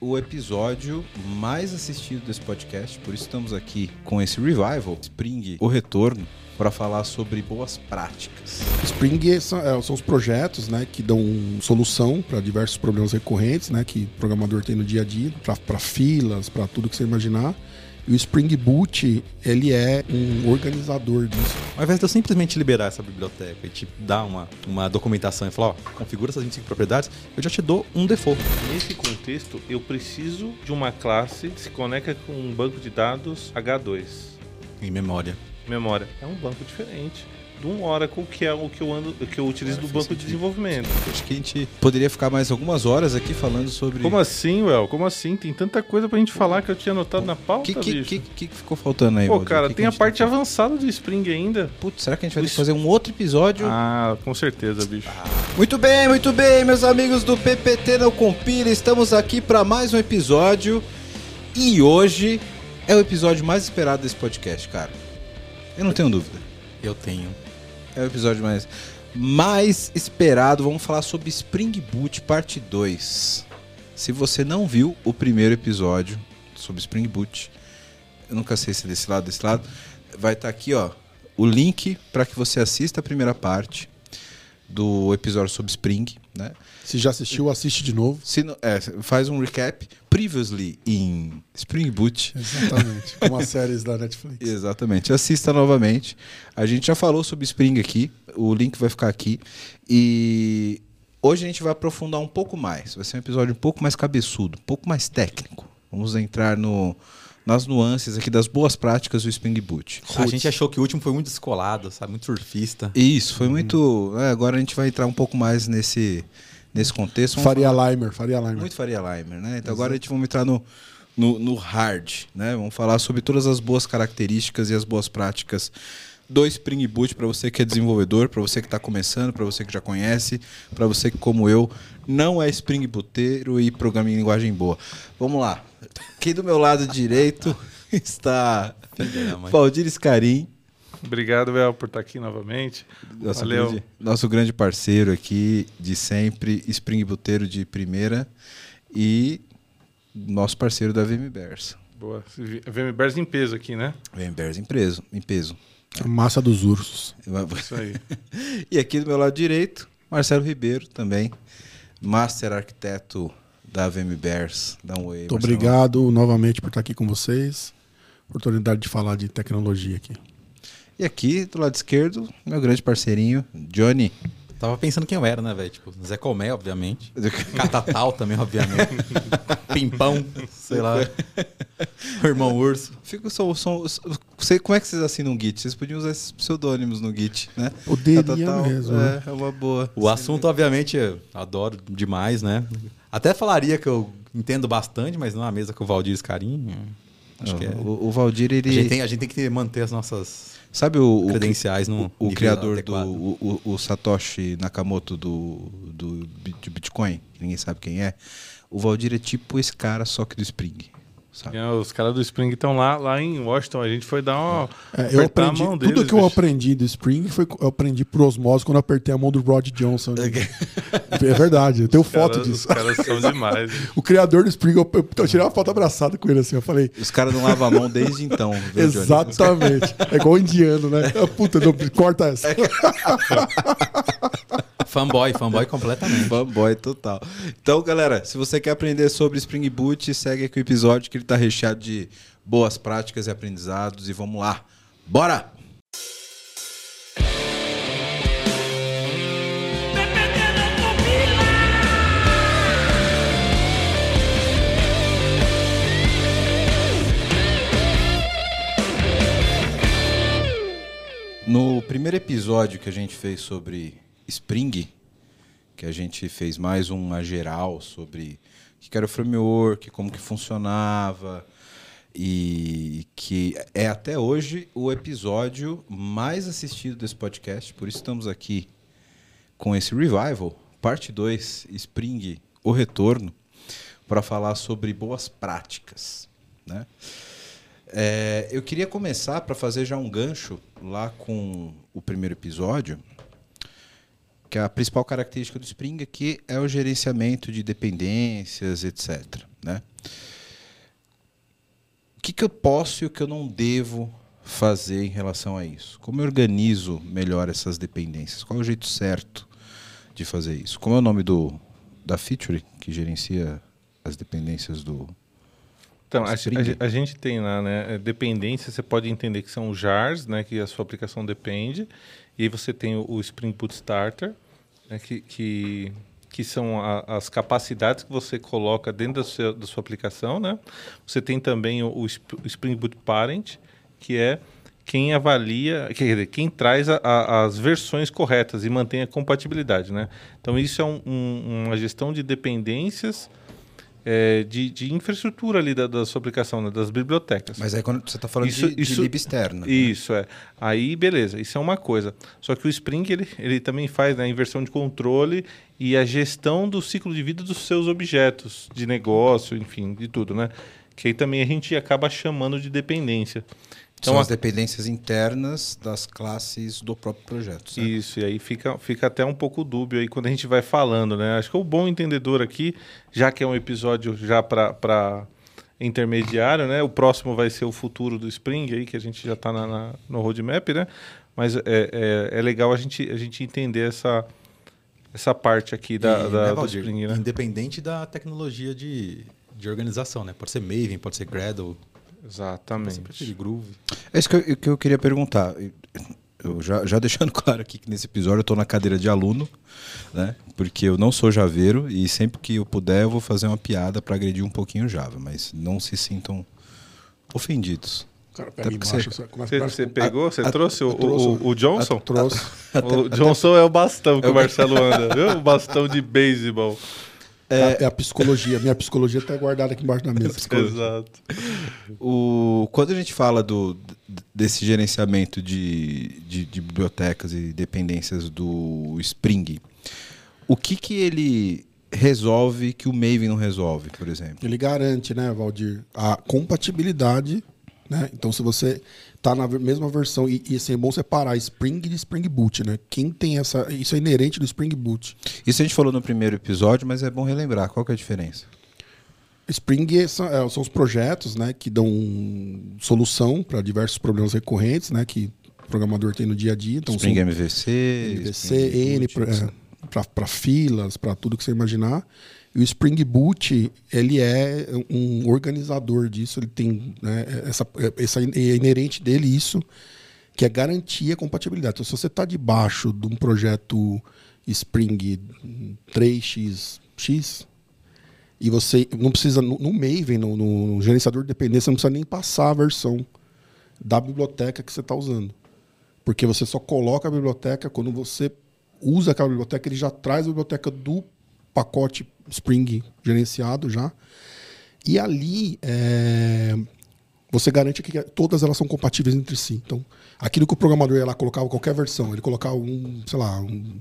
o episódio mais assistido desse podcast, por isso estamos aqui com esse revival, Spring, o retorno, para falar sobre boas práticas. Spring são, é, são os projetos né, que dão solução para diversos problemas recorrentes né, que o programador tem no dia a dia, para filas, para tudo que você imaginar. E o Spring Boot, ele é um organizador disso. Ao invés de eu simplesmente liberar essa biblioteca e te dar uma, uma documentação e falar, ó, configura essas 25 propriedades, eu já te dou um default. Nesse contexto, eu preciso de uma classe que se conecta com um banco de dados H2. Em memória. Memória. É um banco diferente do um Oracle, que é o que eu ando, que eu utilizo do banco de desenvolvimento. Acho que a gente poderia ficar mais algumas horas aqui falando sobre. Como assim, Well? Como assim? Tem tanta coisa pra gente falar que eu tinha anotado na pauta, que, que, que, que que ficou faltando aí, Pô, Valdir? cara, Que que tem a gente parte tá- avançada do Spring ainda. Putz, será que a gente vai ter que fazer um outro episódio? Ah, com certeza, bicho. Muito bem, muito bem, meus amigos do PPT Não Compila, estamos aqui para mais um episódio e hoje é o episódio mais esperado desse podcast, cara. Eu não tenho dúvida. Eu tenho. É o episódio mais, mais esperado. Vamos falar sobre Spring Boot Parte 2. Se você não viu o primeiro episódio sobre Spring Boot, eu nunca sei se é desse lado, desse lado, vai estar aqui, ó, o link para que você assista a primeira parte do episódio sobre Spring, né? Se já assistiu, assiste de novo. Se não- é, faz um recap previously em Spring Boot. Exatamente. Como as séries da Netflix. Exatamente. Assista novamente. A gente já falou sobre Spring aqui. O link vai ficar aqui. E hoje a gente vai aprofundar um pouco mais. Vai ser um episódio um pouco mais cabeçudo, um pouco mais técnico. Vamos entrar no, nas nuances aqui das boas práticas do Spring Boot. A gente achou que o último foi muito descolado, sabe? Muito surfista. Isso, foi muito. é, agora a gente vai entrar um pouco mais nesse, nesse contexto. Vamos Faria Limer, Faria Limer. Muito Faria Limer, né? Então agora a gente vai entrar no, no, no hard, né? Vamos falar sobre todas as boas características e as boas práticas do Spring Boot para você que é desenvolvedor, para você que está começando, para você que já conhece, para você que, como eu, não é Spring Booteiro e programa em linguagem boa. Vamos lá. Aqui do meu lado direito está. Valdir Scarim, Obrigado, Well, por estar aqui novamente. nosso Valeu. grande, nosso grande parceiro aqui de sempre, Spring Booteiro de primeira e nosso parceiro da VMBers. Boa. VMBers em peso aqui, né? VMBers em peso, em peso. A massa dos ursos. Isso aí. E aqui do meu lado direito, Marcelo Ribeiro também, Master Arquiteto da VMBers. Dá um oi. Muito obrigado novamente por estar aqui com vocês. Oportunidade de falar de tecnologia aqui. E aqui do lado esquerdo, meu grande parceirinho, Johnny. Tava pensando quem eu era, né, velho? Tipo, Zé Comé, obviamente. Catatal também, obviamente. Pimpão, sei lá. O irmão urso. Fico só, só, sei, como é que vocês assinam um Git? Vocês podiam usar esses pseudônimos no Git, né? Poderia Catatal, mesmo, É, né? é uma boa. O assunto, obviamente, eu adoro demais, né? Até falaria que eu entendo bastante, mas não é a mesa com o Valdir Carinho. Acho que é. o, o Valdir, ele. A gente, tem, a gente tem que manter as nossas Sabe o, o, credenciais no o nível criador do adequado. o, o- o Satoshi Nakamoto do, do, de Bitcoin, ninguém sabe quem é. O Valdir é tipo esse cara, só que do Spring. Sabe? É, Os caras do Spring estão lá, lá em Washington. A gente foi dar uma. É, eu aprendi, tudo deles, que eu bicho. aprendi do Spring foi eu aprendi por osmose quando eu apertei a mão do Rod Johnson. é verdade, eu tenho foto Cara, disso. Os caras são demais. O criador do Spring, eu, eu, eu tirei uma foto abraçada com ele assim, eu falei, Os caras não lavam a mão desde então. exatamente. É igual o indiano, né? Ah, Puta, não, corta essa. Fanboy, fanboy completamente. Fanboy total. Então, galera, se você quer aprender sobre Spring Boot, segue aqui o episódio que ele tá recheado de boas práticas e aprendizados. E vamos lá. Bora! No primeiro episódio que a gente fez sobre Spring, que a gente fez mais uma geral sobre o que era o framework, como que funcionava, e que é até hoje o episódio mais assistido desse podcast, por isso estamos aqui com esse revival, parte 2, Spring, o retorno, para falar sobre boas práticas, né? É, eu queria começar para fazer já um gancho lá com o primeiro episódio, que a principal característica do Spring aqui é o gerenciamento de dependências, etc. né? O que, que eu posso e o que eu não devo fazer em relação a isso? Como eu organizo melhor essas dependências? Qual é o jeito certo de fazer isso? Como é o nome do da feature que gerencia as dependências do Então, a, a- a gente tem lá, né? é, Dependência, você pode entender que são jars, né? Que a sua aplicação depende. E aí você tem o, Spring Boot Starter, né, que, que, que são a- as capacidades que você coloca dentro da sua, da sua aplicação, né? Você tem também o, o Spring Boot Parent, que é quem avalia, quer dizer, quem traz a- a- as versões corretas e mantém a compatibilidade, né? Então isso é um- um- uma gestão de dependências é, de, de infraestrutura ali da, da sua aplicação, né, das bibliotecas. Mas aí quando você está falando Isso- de, de isso- lib externa. né? Isso, é. Aí, beleza, isso é uma coisa. Só que o Spring, ele, ele também faz né, a inversão de controle e a gestão do ciclo de vida dos seus objetos, de negócio, enfim, de tudo, né? Que aí também a gente acaba chamando de dependência. São Então, as dependências internas das classes do próprio projeto. certo? Isso, e aí fica, fica até um pouco dúbio aí quando a gente vai falando, né? Acho que o bom entendedor aqui, já que é um episódio já para intermediário, né? O próximo vai ser o futuro do Spring aí, que a gente já está no roadmap, né? Mas é, é, é legal a gente, a gente entender essa, essa parte aqui da, E, da- né, do Valdir, Spring, né? Independente da tecnologia de, de organização, né? Pode ser Maven, pode ser Gradle, Exatamente. preferir Groove. É isso que eu, que eu queria perguntar. Eu já, já deixando claro aqui que nesse episódio eu estou na cadeira de aluno, né? Porque eu não sou javeiro e sempre que eu puder eu vou fazer uma piada para agredir um pouquinho o Java, mas não se sintam ofendidos. Cara, pega embaixo, você- você Você, a- você pegou? Você a- trouxe o, eu trouxe o, o- o Johnson? Trouxe. o Johnson é o bastão que o Marcelo anda, viu? O bastão de beisebol. É, é a psicologia. Minha psicologia tá guardada aqui embaixo da mesa. Exato. O, quando a gente fala do, desse gerenciamento de, de, de bibliotecas e dependências do Spring, o que, que ele resolve que o Maven não resolve, por exemplo? Ele garante, né, Valdir, a compatibilidade. Né? Então, se você tá na mesma versão, e, e assim, é bom separar Spring de Spring Boot, né? Quem tem essa. Isso é inerente do Spring Boot. Isso a gente falou no primeiro episódio, mas é bom relembrar. Qual que é a diferença? Spring é- são, é, são os projetos né, que dão solução para diversos problemas recorrentes né, que o programador tem no dia a dia. Então, Spring MVC, MVC, Spring N, para filas, para tudo que você imaginar. E o Spring Boot, ele é um organizador disso, ele tem né, essa, essa é inerente dele isso, que é garantir a compatibilidade. Então, se você está debaixo de um projeto Spring 3xx e você não precisa, no, no Maven, no, no gerenciador de dependência, você não precisa nem passar a versão da biblioteca que você está usando. Porque você só coloca a biblioteca quando você usa aquela biblioteca, ele já traz a biblioteca do pacote Spring gerenciado já. E ali é, você garante que todas elas são compatíveis entre si. Então, aquilo que o programador ia lá colocava qualquer versão, ele colocava um, sei lá, um,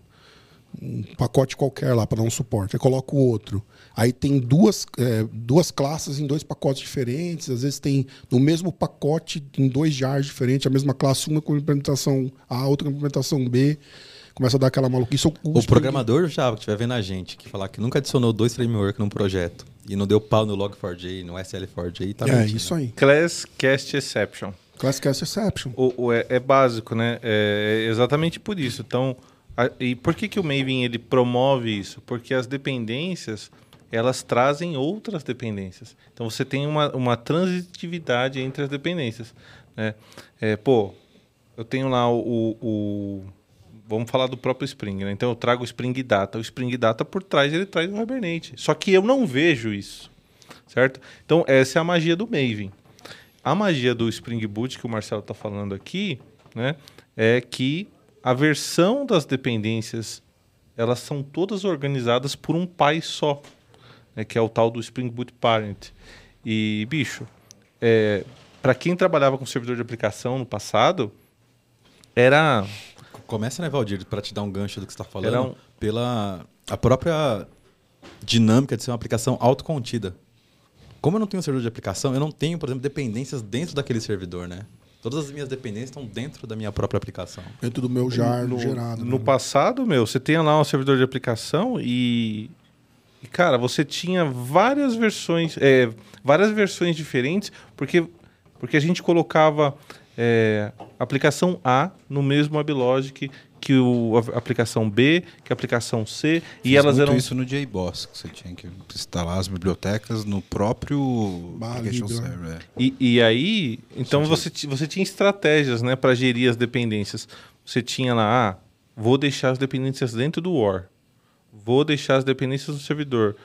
um pacote qualquer lá para dar um suporte. Aí coloca o outro. Aí tem duas, é, duas classes em dois pacotes diferentes. Às vezes tem no mesmo pacote, em dois jars diferentes, a mesma classe, uma com implementação A, outra com implementação B. Começa a dar aquela maluquice. O programador Java que estiver vendo a gente, que falar que nunca adicionou dois frameworks num projeto e não deu pau no Log4j, no SL4j, tá É, mentindo. isso aí. Class Cast Exception. Class Cast Exception. O, o- é, é básico, né? É, é exatamente por isso. Então, a- e por que, que o Maven ele promove isso? Porque as dependências elas trazem outras dependências. Então você tem uma, uma transitividade entre as dependências. Né? É, pô, eu tenho lá o- o- Vamos falar do próprio Spring, né? Então eu trago o Spring Data. O Spring Data por trás ele traz o Hibernate. Só que eu não vejo isso. Certo? Então essa é a magia do Maven. A magia do Spring Boot que o Marcelo está falando aqui, né, é que a versão das dependências elas são todas organizadas por um pai só, né, que é o tal do Spring Boot Parent. E bicho, é, para quem trabalhava com servidor de aplicação no passado, era Começa, né, Valdir, para te dar um gancho do que você está falando, um- pela a própria dinâmica de ser uma aplicação autocontida. Como eu não tenho um servidor de aplicação, eu não tenho, por exemplo, dependências dentro daquele servidor, né? Todas as minhas dependências estão dentro da minha própria aplicação. Dentro do meu jar no, gerado. no né? passado, meu, você tem lá um servidor de aplicação e, E, cara, você tinha várias versões, é, várias versões diferentes, porque, porque a gente colocava é, aplicação A no mesmo WebLogic que o, a aplicação B, que a aplicação C, e Fiz elas muito eram isso no JBoss, que você tinha que instalar as bibliotecas no próprio Ah, application Libra. server. é. E, e aí, então você, você tinha estratégias né, para gerir as dependências. Você tinha lá, ah, vou deixar as dependências dentro do War. Vou deixar as dependências no servidor.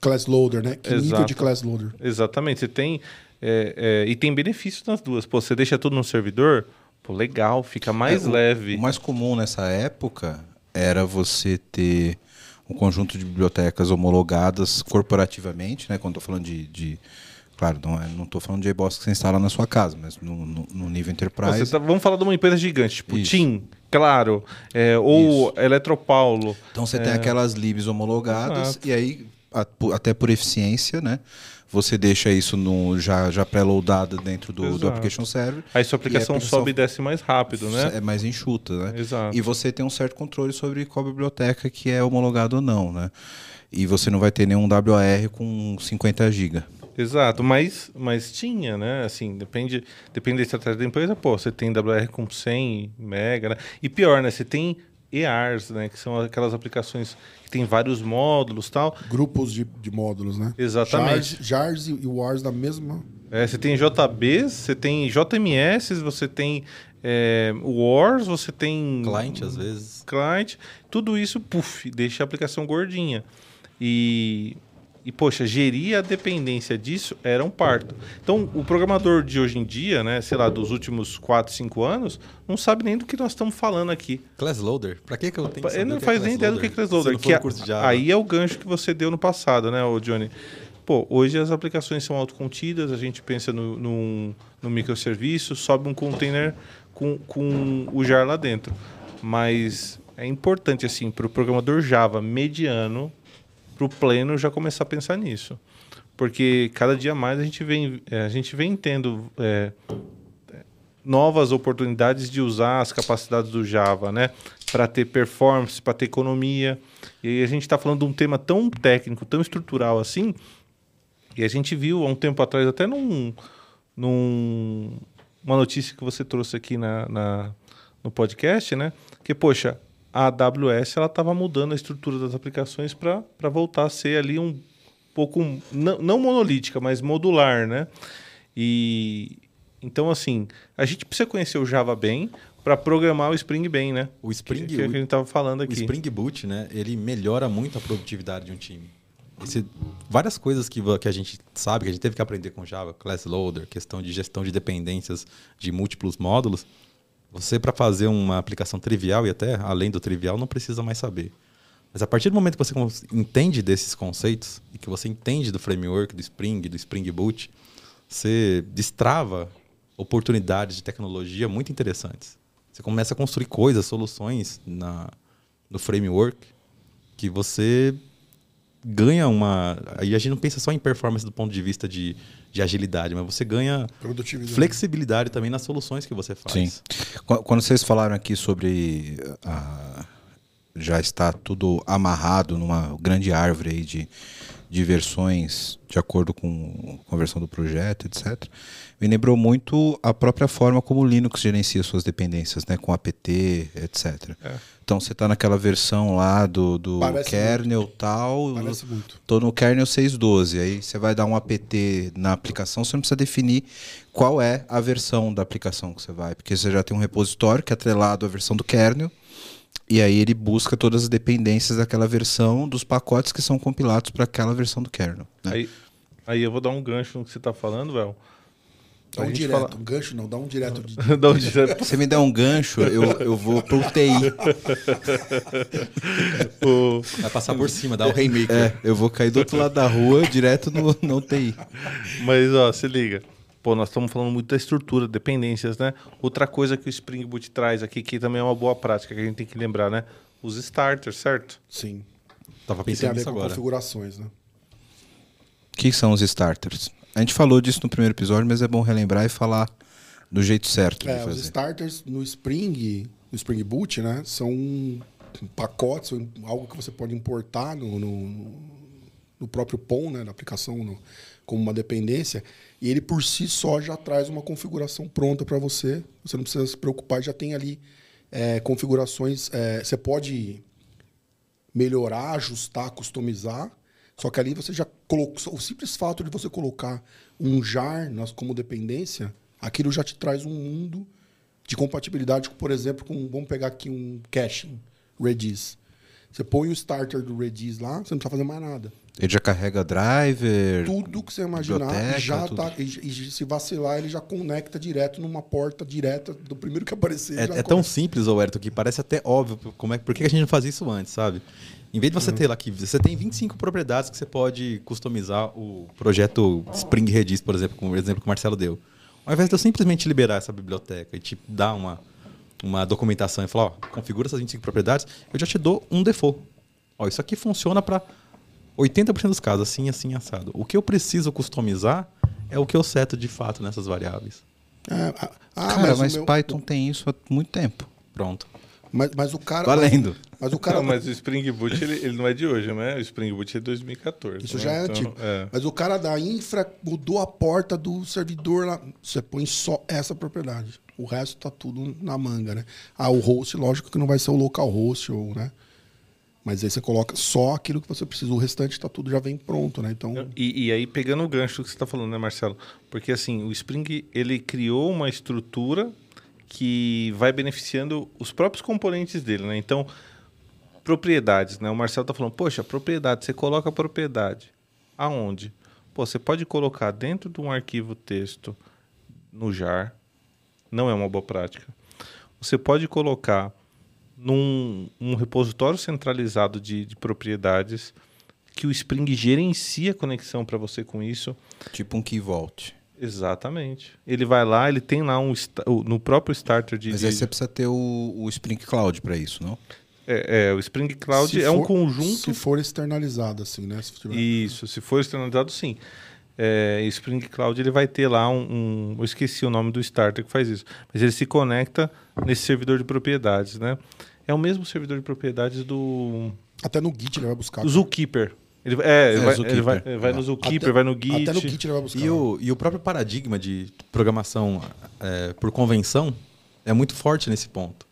Class loader, né? Que nível Exato. de class loader? Exatamente. Você tem. É, é, e tem benefícios nas duas. Pô, você deixa tudo no servidor, pô, legal, fica mais É, o- leve. O mais comum nessa época era você ter um conjunto de bibliotecas homologadas corporativamente, né? Quando estou falando de, de- claro, não é, estou falando de JBoss que você instala na sua casa, mas no, no- no nível enterprise. tá- vamos falar de uma empresa gigante, tipo Isso. TIM, claro, é, ou Eletropaulo. Então você tem aquelas libs homologadas É. Exato. e aí a- até por eficiência, né? Você deixa isso no, já, já pré-loadado dentro do, do application server. Aí sua E a aplicação aplicação sobe e desce mais rápido, né? É mais enxuta, né? Exato. E você tem um certo controle sobre qual biblioteca que é homologado ou não, né? E você não vai ter nenhum WAR com 50 GB. Exato, mas, mas tinha, né? Assim, depende, depende da estratégia da empresa. Pô, você tem WR com 100 mega, né? E pior, né? Você tem EARs, né? Que são aquelas aplicações tem vários módulos tal. Grupos de, de módulos, né? Exatamente. Jars, Jars e Wars da mesma. É, você tem JBs, você tem JMS, você tem é, Wars, você tem... Client, às vezes. client, tudo isso, puf, deixa a aplicação gordinha. E, e, poxa, gerir a dependência disso era um parto. Então, o programador de hoje em dia, né, sei lá, dos últimos 4, 5 anos, não sabe nem do que nós estamos falando aqui. Class Loader? Pra que, que eu tenho que Ele não o é faz nem ideia do que é Class Loader. Que a- curso de Java. aí é o gancho que você deu no passado, né, ô Johnny? Pô, hoje as aplicações são autocontidas, a gente pensa no, num- microserviço, sobe um container com, com o jar lá dentro. Mas é importante, assim, para o programador Java mediano, para o pleno, já começar a pensar nisso. Porque cada dia mais a gente vem, é, a gente vem tendo é, novas oportunidades de usar as capacidades do Java, né? Para ter performance, para ter economia. E aí a gente está falando de um tema tão técnico, tão estrutural assim. E a gente viu há um tempo atrás, até num, num uma notícia que você trouxe aqui na, na- no podcast, né? Que, poxa, a AWS ela estava mudando a estrutura das aplicações para voltar a ser ali um pouco, não, não monolítica, mas modular, né? E então, assim, a gente precisa conhecer o Java bem para programar o Spring bem, né? O Spring, que, que a gente estava falando o aqui. Spring Boot, né, ele melhora muito a produtividade de um time. Esse- várias coisas que, que a gente sabe, que a gente teve que aprender com Java, Class Loader, questão de gestão de dependências de múltiplos módulos, você para fazer uma aplicação trivial e até além do trivial não precisa mais saber. Mas a partir do momento que você entende desses conceitos e que você entende do framework, do Spring, do Spring Boot, você destrava oportunidades de tecnologia muito interessantes. Você começa a construir coisas, soluções na, no framework que você ganha uma. Aí a gente não pensa só em performance do ponto de vista de, de agilidade, mas você ganha flexibilidade também nas soluções que você faz. Sim. Qu- Quando vocês falaram aqui sobre a- já está tudo amarrado numa grande árvore aí de, de versões de acordo com, com a versão do projeto, etc. Me lembrou muito a própria forma como o Linux gerencia suas dependências, né, com apt, etc. É. Então você está naquela versão lá do, do Parece kernel tal, Parece muito. Tô no kernel 6.12. Aí você vai dar um apt na aplicação, você não precisa definir qual é a versão da aplicação que você vai, porque você já tem um repositório que é atrelado à versão do kernel. E aí ele busca todas as dependências daquela versão dos pacotes que são compilados para aquela versão do kernel. né? Aí, aí eu vou dar um gancho no que você está falando, Well. Dá um direto. fala- Um gancho não, dá um direto de. Dá um direto Se você me der um gancho, eu, eu vou pro TI. pro- Vai passar por cima, dá o Haymaker. É, eu vou cair do outro lado da rua, direto no, no TI. Mas, ó, se liga. Pô, nós estamos falando muito da estrutura, dependências, né? Outra coisa que o Spring Boot traz aqui, que também é uma boa prática que a gente tem que lembrar, né? Os starters, certo? Sim. Tava Que tem a pensando ver nisso com agora. configurações, né? O que são os starters? A gente falou disso no primeiro episódio, mas é bom relembrar e falar do jeito certo É, os starters no Spring, no Spring Boot, né? São pacotes, algo que você pode importar no, no, no próprio POM, né, na aplicação, no, como uma dependência, e ele por si só já traz uma configuração pronta para você. Você não precisa se preocupar, já tem ali é, configurações. É, você pode melhorar, ajustar, customizar. Só que ali você já colocou. O simples fato de você colocar um jar nas, como dependência, aquilo já te traz um mundo de compatibilidade, por exemplo, com. Vamos pegar aqui um caching, Redis. Você põe o starter do Redis lá, você não precisa fazer mais nada. Ele já carrega driver. Tudo que você imaginar já tá. E, e se vacilar, ele já conecta direto numa porta direta do primeiro que aparecer. É, é tão simples, Alberto, que parece até óbvio como é, por que a gente não fazia isso antes, sabe? Em vez de você ter lá que você tem 25 propriedades que você pode customizar o projeto Spring Redis, por exemplo, como o exemplo que o Marcelo deu. Ao invés de eu simplesmente liberar essa biblioteca e te dar uma, uma documentação e falar, ó, configura essas 25 propriedades, eu já te dou um default. Ó, isso aqui funciona para 80% dos casos, assim, assim, assado. O que eu preciso customizar é o que eu seto de fato nessas variáveis. Ah, ah, Cara, o mas, meu- Python tem isso há muito tempo. Pronto. Mas, mas o cara. Valendo. Mas, mas o cara. Não, mas o Spring Boot ele, ele não é de hoje, né? O Spring Boot é de 2014. Isso né? já é Então, antigo. é. Mas o cara da infra mudou a porta do servidor lá. Você põe só essa propriedade. O resto tá tudo na manga, né? Ah, o host, lógico que não vai ser o localhost, ou, né? Mas aí você coloca só aquilo que você precisa. O restante tá tudo já vem pronto, né? Então. E, e aí, pegando o gancho que você está falando, né, Marcelo? Porque assim, o Spring ele criou uma estrutura que vai beneficiando os próprios componentes dele, né? Então, propriedades, né? O Marcelo está falando, poxa, propriedade, você coloca a propriedade. Aonde? Pô, você pode colocar dentro de um arquivo texto no jar, não é uma boa prática. Você pode colocar num um repositório centralizado de, de propriedades que o Spring gerencia a conexão para você com isso. Tipo um key vault. Exatamente. Ele vai lá, ele tem lá um no próprio starter de, Mas aí você precisa ter o, o Spring Cloud para isso, não? é, é, o Spring Cloud se é um for- conjunto Se for externalizado, assim, né? Se tiver- Isso, se for externalizado, sim. É, Spring Cloud ele vai ter lá um, um- Eu esqueci o nome do starter que faz isso. Mas ele se conecta nesse servidor de propriedades, né? É o mesmo servidor de propriedades do, Até no Git ele vai buscar. Zookeeper. Ele, é, ele É, vai, Zookeeper. ele vai, ele vai no Zookeeper, Até- vai no Git. Até no Git ele vai buscar. E o, e o próprio paradigma de programação é, por convenção é muito forte nesse ponto.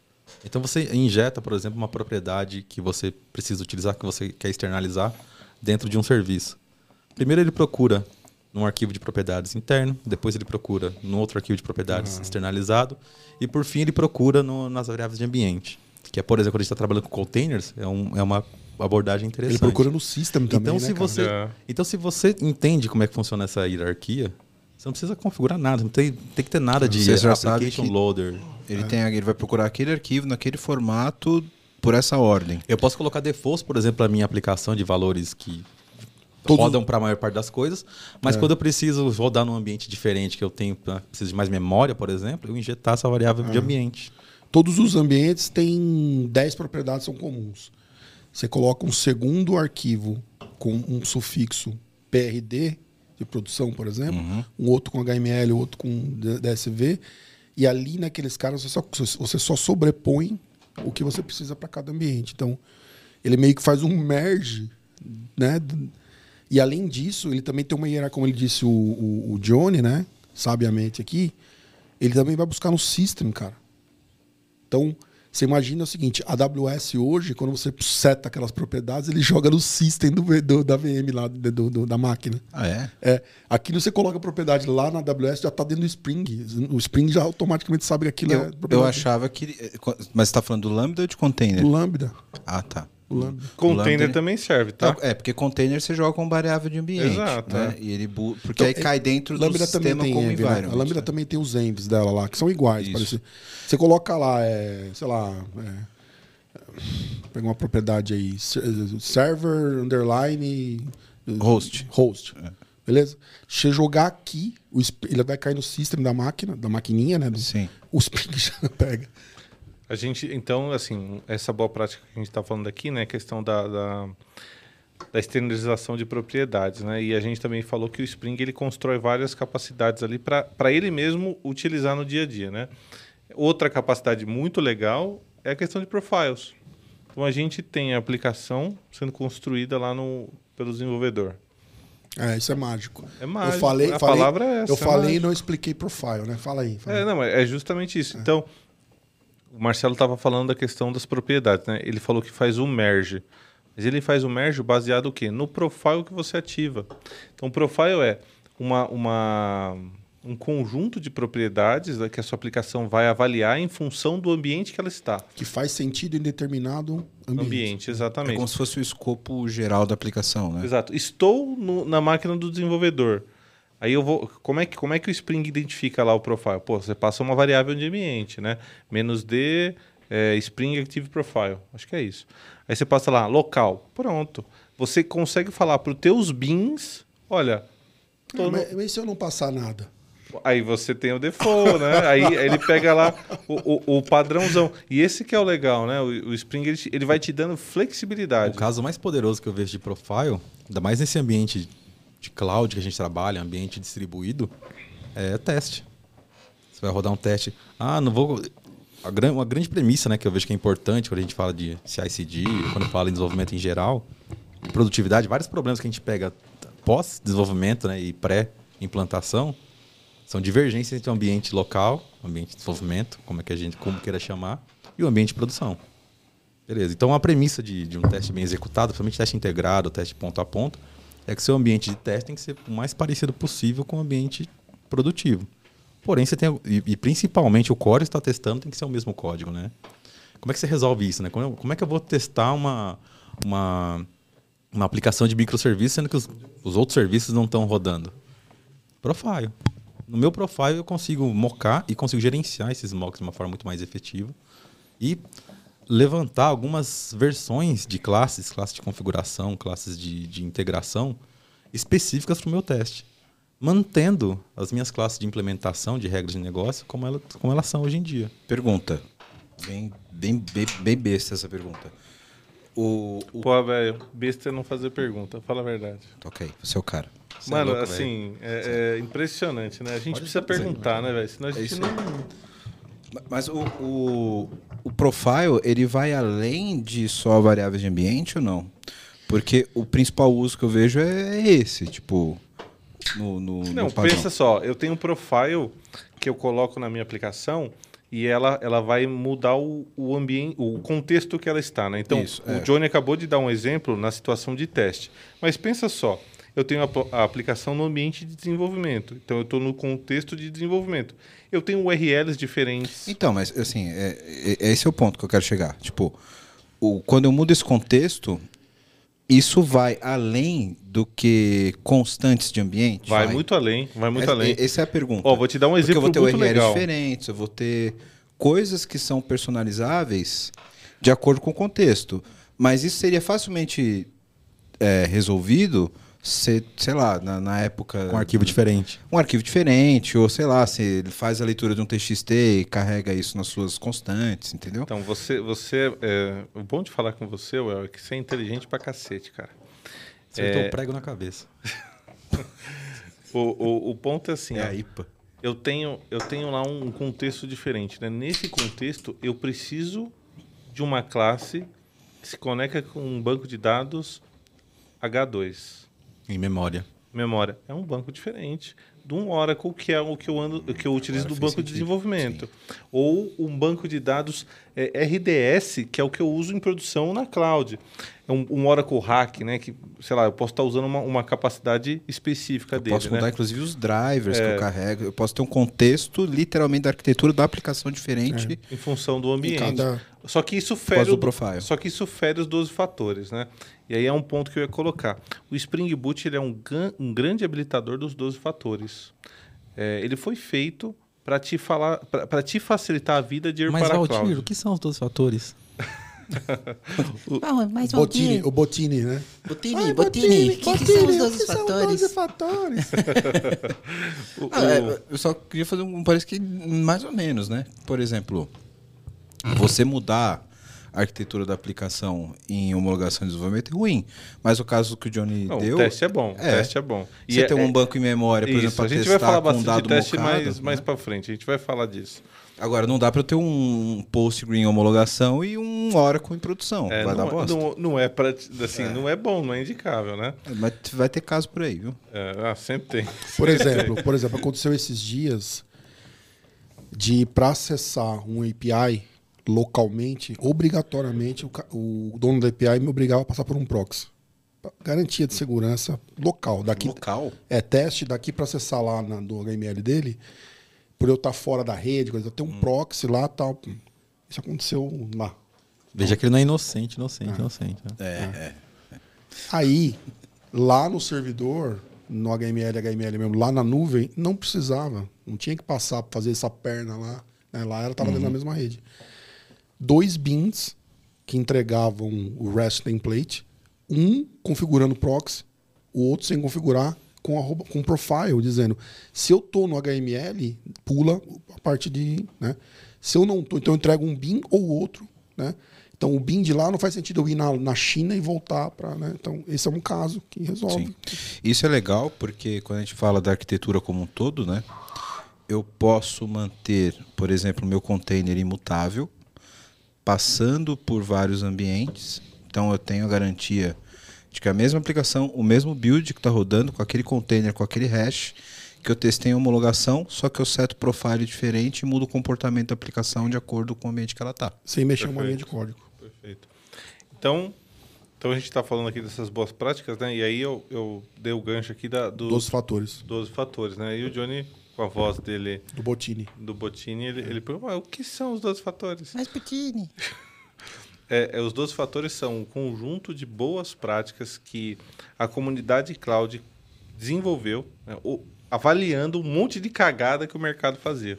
Então você injeta, por exemplo, uma propriedade que você precisa utilizar, que você quer externalizar dentro de um serviço. Primeiro ele procura num arquivo de propriedades interno, depois ele procura num outro arquivo de propriedades externalizado e por fim ele procura no- nas variáveis de ambiente, que é, por exemplo, quando a gente está trabalhando com containers, é, um- é uma abordagem interessante. Ele procura no system também, Então, né, se cara? você, É. então, se você entende como é que funciona essa hierarquia, você não precisa configurar nada, não tem, tem que ter nada de Você já application loader. Ele, tem, ele vai procurar aquele arquivo naquele formato por essa ordem. Eu posso colocar defaults, por exemplo, na minha aplicação de valores que Todos- rodam para a maior parte das coisas, mas quando eu preciso rodar num ambiente diferente, que eu tenho preciso de mais memória, por exemplo, eu injetar essa variável de ambiente. Todos os ambientes têm 10 propriedades são comuns. Você coloca um segundo arquivo com um sufixo PRD de produção, por exemplo, um outro com HML, outro com DSV, e ali naqueles caras você só, você só sobrepõe o que você precisa para cada ambiente. Então, ele meio que faz um merge, né? E além disso, ele também tem uma hierarquia, como ele disse o, o, o Johnny, né? Sabiamente aqui, ele também vai buscar no system, cara. Então, você imagina o seguinte, a AWS hoje, quando você seta aquelas propriedades, ele joga no system do, do- da VM lá, do- do- da máquina. Ah, é? É, aqui você coloca a propriedade lá na AWS, já está dentro do Spring. O Spring já automaticamente sabe que aquilo é Eu, eu propriedade achava que. Mas você tá falando do Lambda ou de container? do Lambda. Ah, tá. O Lambda. Container Lambda- também serve, tá? É, porque container você joga com variável de ambiente. Exato, Né? é. E ele bu- Porque Então, aí cai dentro do Lambda também sistema tem como env, né? A Lambda né? também tem os envs dela lá, que são iguais. Parece. Você coloca lá, é, sei lá, é, pega uma propriedade aí, ser- server, underline... Host. Host. Beleza? Se você jogar aqui, ele vai cair no system da máquina, da maquininha, né? Do, Sim. O Spring já pega. A gente, então, assim, essa boa prática que a gente está falando aqui, né, a questão da, da, da externalização de propriedades, né, e a gente também falou que o Spring ele constrói várias capacidades ali para ele mesmo utilizar no dia a dia, né. Outra capacidade muito legal é a questão de profiles. Então a gente tem a aplicação sendo construída lá no, pelo desenvolvedor. É, isso é mágico. É mágico. Eu falei, a falei- palavra é essa. Eu é falei e mágico. não expliquei profile, né? Fala aí. fala É, aí. não, é é justamente isso. Então, o Marcelo estava falando da questão das propriedades, né? Ele falou que faz o merge. Mas ele faz o merge baseado o quê? No profile que você ativa. Então, o profile é uma, uma, um conjunto de propriedades né, que a sua aplicação vai avaliar em função do ambiente que ela está. Que faz sentido em determinado ambiente. Ambiente, É exatamente. como se fosse o escopo geral da aplicação, né? Exato. Estou no- na máquina do desenvolvedor. Aí eu vou. Como é, que, como é que o Spring identifica lá o profile? Pô, você passa uma variável de ambiente, né? Menos D, é, Spring Active Profile. Acho que é isso. Aí você passa lá, local. Pronto. Você consegue falar para os teus bins, olha. tô no- mas, mas se eu não passar nada? Aí você tem o default, né? Aí ele pega lá o, o- o padrãozão. E esse que é o legal, né? O, o Spring ele, ele vai te dando flexibilidade. O caso mais poderoso que eu vejo de profile, ainda mais nesse ambiente de cloud que a gente trabalha, ambiente distribuído, é teste. Você vai rodar um teste. Ah, não vou. Uma grande premissa né, que eu vejo que é importante quando a gente fala de CI/CD, quando fala em desenvolvimento em geral, produtividade, vários problemas que a gente pega pós-desenvolvimento né, e pré-implantação são divergências entre o ambiente local, ambiente de desenvolvimento, como é que a gente como queira chamar, e o ambiente de produção. Beleza. Então, a premissa de, de um teste bem executado, principalmente teste integrado, teste ponto a ponto, é que seu ambiente de teste tem que ser o mais parecido possível com o ambiente produtivo. Porém, você tem. E, e principalmente o core está testando tem que ser o mesmo código, né? Como é que você resolve isso, né? Como, como é que eu vou testar uma, uma, uma aplicação de microserviço, sendo que os, os outros serviços não estão rodando? Profile. No meu profile eu consigo mocar e consigo gerenciar esses mocks de uma forma muito mais efetiva. E levantar algumas versões de classes, classes de configuração, classes de, de integração específicas para o meu teste. Mantendo as minhas classes de implementação de regras de negócio como, ela, como elas são hoje em dia. Pergunta. Bem, bem, bem, bem besta essa pergunta. O, o... Pô, velho, besta é não fazer pergunta, fala a verdade. Ok, você é o cara. Você é Mano, louco, assim, é, é impressionante, né? A gente precisa perguntar, né, velho? Senão a É gente isso não. Mas o, o, o profile, ele vai além de só variáveis de ambiente ou não? Porque o principal uso que eu vejo é esse, tipo, no, no, Não, no pensa só, eu tenho um profile que eu coloco na minha aplicação e ela, ela vai mudar o, o ambiente, o contexto que ela está, né? Então, Isso, o é. Johnny acabou de dar um exemplo na situação de teste. Mas pensa só, eu tenho a, a aplicação no ambiente de desenvolvimento. Então, eu estou no contexto de desenvolvimento. Eu tenho URLs diferentes. Então, mas assim, é, é- esse é o ponto que eu quero chegar. Tipo, o, quando eu mudo esse contexto, isso vai além do que constantes de ambiente? Vai, muito além, vai muito É- além. Essa é a pergunta. Ó, vou te dar um Porque exemplo eu vou ter muito URLs legal. diferentes, eu vou ter coisas que são personalizáveis de acordo com o contexto. Mas isso seria facilmente é, resolvido se, sei lá, na, na época. Com um arquivo diferente. Um arquivo diferente, ou sei lá, se ele faz a leitura de um TXT e carrega isso nas suas constantes, entendeu? Então, você, você é, o bom de falar com você, Well, é que você é inteligente pra cacete, cara. Acertou É. o prego na cabeça. O, o, o ponto é assim, É ó, a IPA. eu tenho, eu tenho lá um contexto diferente. Né? Nesse contexto, eu preciso de uma classe que se conecta com um banco de dados H2. Em memória. Memória. É um banco diferente de um Oracle, que é o que eu, ando, que eu utilizo Agora do banco de sentido, desenvolvimento. Ou um banco de dados é, RDS, que é o que eu uso em produção na cloud. É um, um Oracle Hack, né? Que, sei lá, eu posso estar usando uma, uma capacidade específica Eu dele. posso né? mudar, inclusive, os drivers que eu carrego. Eu posso ter um contexto, literalmente, da arquitetura da aplicação diferente. em função do ambiente. cada- Só que isso fere o, profile. só que isso fere os 12 fatores, né? E aí é um ponto que eu ia colocar. O Spring Boot ele é um, um grande habilitador dos 12 fatores. É, ele foi feito para te falar, para te facilitar a vida de ir Mas, para a Valdir, cloud. o que são os 12 fatores? Ah, mas Botini, Valdir, o Botini, né? Botini, Ai, Botini, o que, que são os 12 o que são os fatores? 12 fatores? O- Ah, o- é, eu só queria fazer um. Parece que mais ou menos, né? Por exemplo, você mudar arquitetura da aplicação em homologação e desenvolvimento é ruim. Mas o caso que o Johnny Não, deu. o teste é bom. É. O teste é bom. Você é- tem um é- banco em memória, por isso, exemplo, para a gente testar vai falar com um bastante dado de teste mocado, mais, né? mais para frente. A gente vai falar disso. Agora, não dá para eu ter um Postgre em homologação e um Oracle em produção. É, vai não, dar bosta. não, não é pra, assim, não é bom, não é indicável, né? Mas vai ter caso por aí, viu? É, ah, sempre tem. Por exemplo, por exemplo, aconteceu esses dias de para acessar um API localmente, obrigatoriamente o, o dono da API me obrigava a passar por um proxy. Garantia de segurança local. Daqui, Local. É, teste daqui para acessar lá na, do HML dele, por eu estar fora da rede, coisa, tem um proxy lá tal. Isso aconteceu lá. Veja que ele não é inocente, inocente, inocente. né? É, é. Aí, lá no servidor, no HML, HML mesmo, lá na nuvem, não precisava. Não tinha que passar para fazer essa perna lá. né? Lá ela estava dentro da mesma rede. Dois bins que entregavam o REST template, um configurando proxy, o outro sem configurar com, arroba, com profile, dizendo se eu tô no HML, pula a parte de. Né? Se eu não tô, então eu entrego um bin ou outro. Né? Então o bin de lá não faz sentido eu ir na, na China e voltar para. Né? Então, esse é um caso que resolve. Sim. Isso é legal porque quando a gente fala da arquitetura como um todo, né? Eu posso manter, por exemplo, meu container imutável, passando por vários ambientes. Então eu tenho a garantia de que a mesma aplicação, o mesmo build que está rodando com aquele container, com aquele hash, que eu testei em homologação, só que eu seto profile diferente e mudo o comportamento da aplicação de acordo com o ambiente que ela está. Sem mexer uma linha Perfeito. de código. Perfeito. Então, então a gente está falando aqui dessas boas práticas, né? E aí eu, eu dei o gancho aqui da, dos Dos fatores. 12 fatores, né? E o Johnny, com a voz dele, Do Botini. do Botini, ele, ele perguntou, "Mas o que são os 12 fatores? Mas pequeno. É, é, os 12 fatores são um conjunto de boas práticas que a comunidade cloud desenvolveu, né? o- avaliando um monte de cagada que o mercado fazia.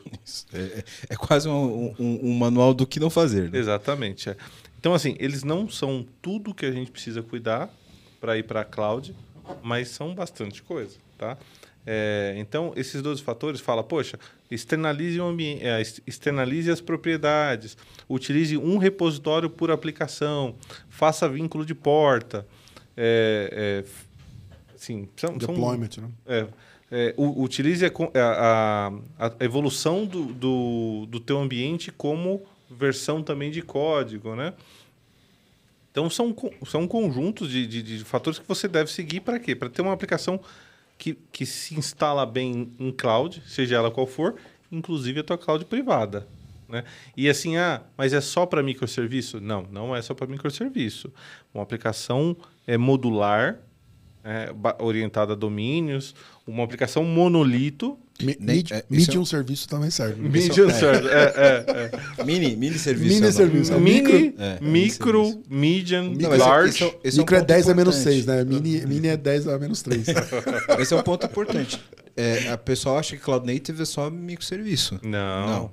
É, é- é quase um, um- um manual do que não fazer. Né? Exatamente. é. Então, assim, eles não são tudo que a gente precisa cuidar para ir para a cloud, mas são bastante coisa, tá? É, então, esses 12 fatores fala, poxa, externalize o ambiente, é, ex- externalize as propriedades, utilize um repositório por aplicação, faça vínculo de porta, é, é, assim, são, são- Deployment, né? é, é, utilize a, a- a- evolução do, do, do teu ambiente como versão também de código, né? Então são, são conjuntos de, de, de fatores que você deve seguir para quê? Para ter uma aplicação que, que se instala bem em cloud, seja ela qual for, inclusive a tua cloud privada. Né? E assim, ah, mas é só para microserviço? Não, não é só para microserviço. Uma aplicação é modular, é, orientada a domínios, uma aplicação monolito. Mi- Nem- mid- é, medium é- serviço também serve. Medium server, é, é, Mini, mini serviço. Mini é serviço. é. É Mini, micro- É, micro, mini medium, Não, esse é- large. esse é- esse é um Micro é ponto 10 a menos importante. 6, né? Mini, mini é 10 a menos 3. Esse é um ponto importante. É, a pessoa acha que Cloud Native é só microserviço. Não. Não.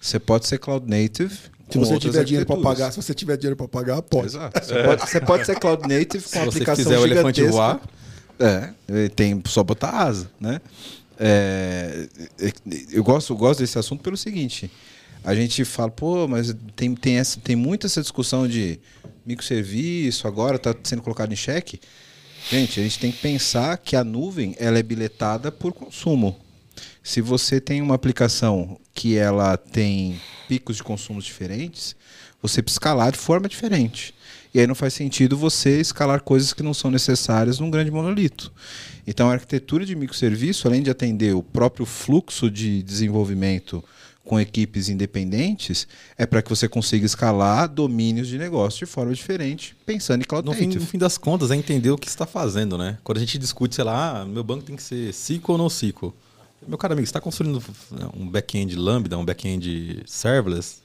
Você pode ser Cloud Native. Se você tiver dinheiro para pagar, se você tiver dinheiro para pagar, pode. Exato. Você, pode, você pode ser Cloud Native com Se uma você aplicação fizer o elefante gigantesca. voar, É, tem só botar asa, né? É, é, eu gosto, gosto desse assunto pelo seguinte: a gente fala, pô, mas tem, tem, essa, tem muito essa discussão de microserviço, agora está sendo colocado em xeque. Gente, a gente tem que pensar que a nuvem ela é biletada por consumo. Se você tem uma aplicação que ela tem picos de consumos diferentes, você precisa escalar de forma diferente. E aí não faz sentido você escalar coisas que não são necessárias num grande monolito. Então a arquitetura de microserviço, além de atender o próprio fluxo de desenvolvimento com equipes independentes, é para que você consiga escalar domínios de negócio de forma diferente, pensando em cloud no fim, native. no fim das contas, é entender o que está fazendo, né? Quando a gente discute, sei lá, ah, meu banco tem que ser SQL ou não SQL. Meu cara amigo, você está construindo um back-end Lambda, um back-end serverless,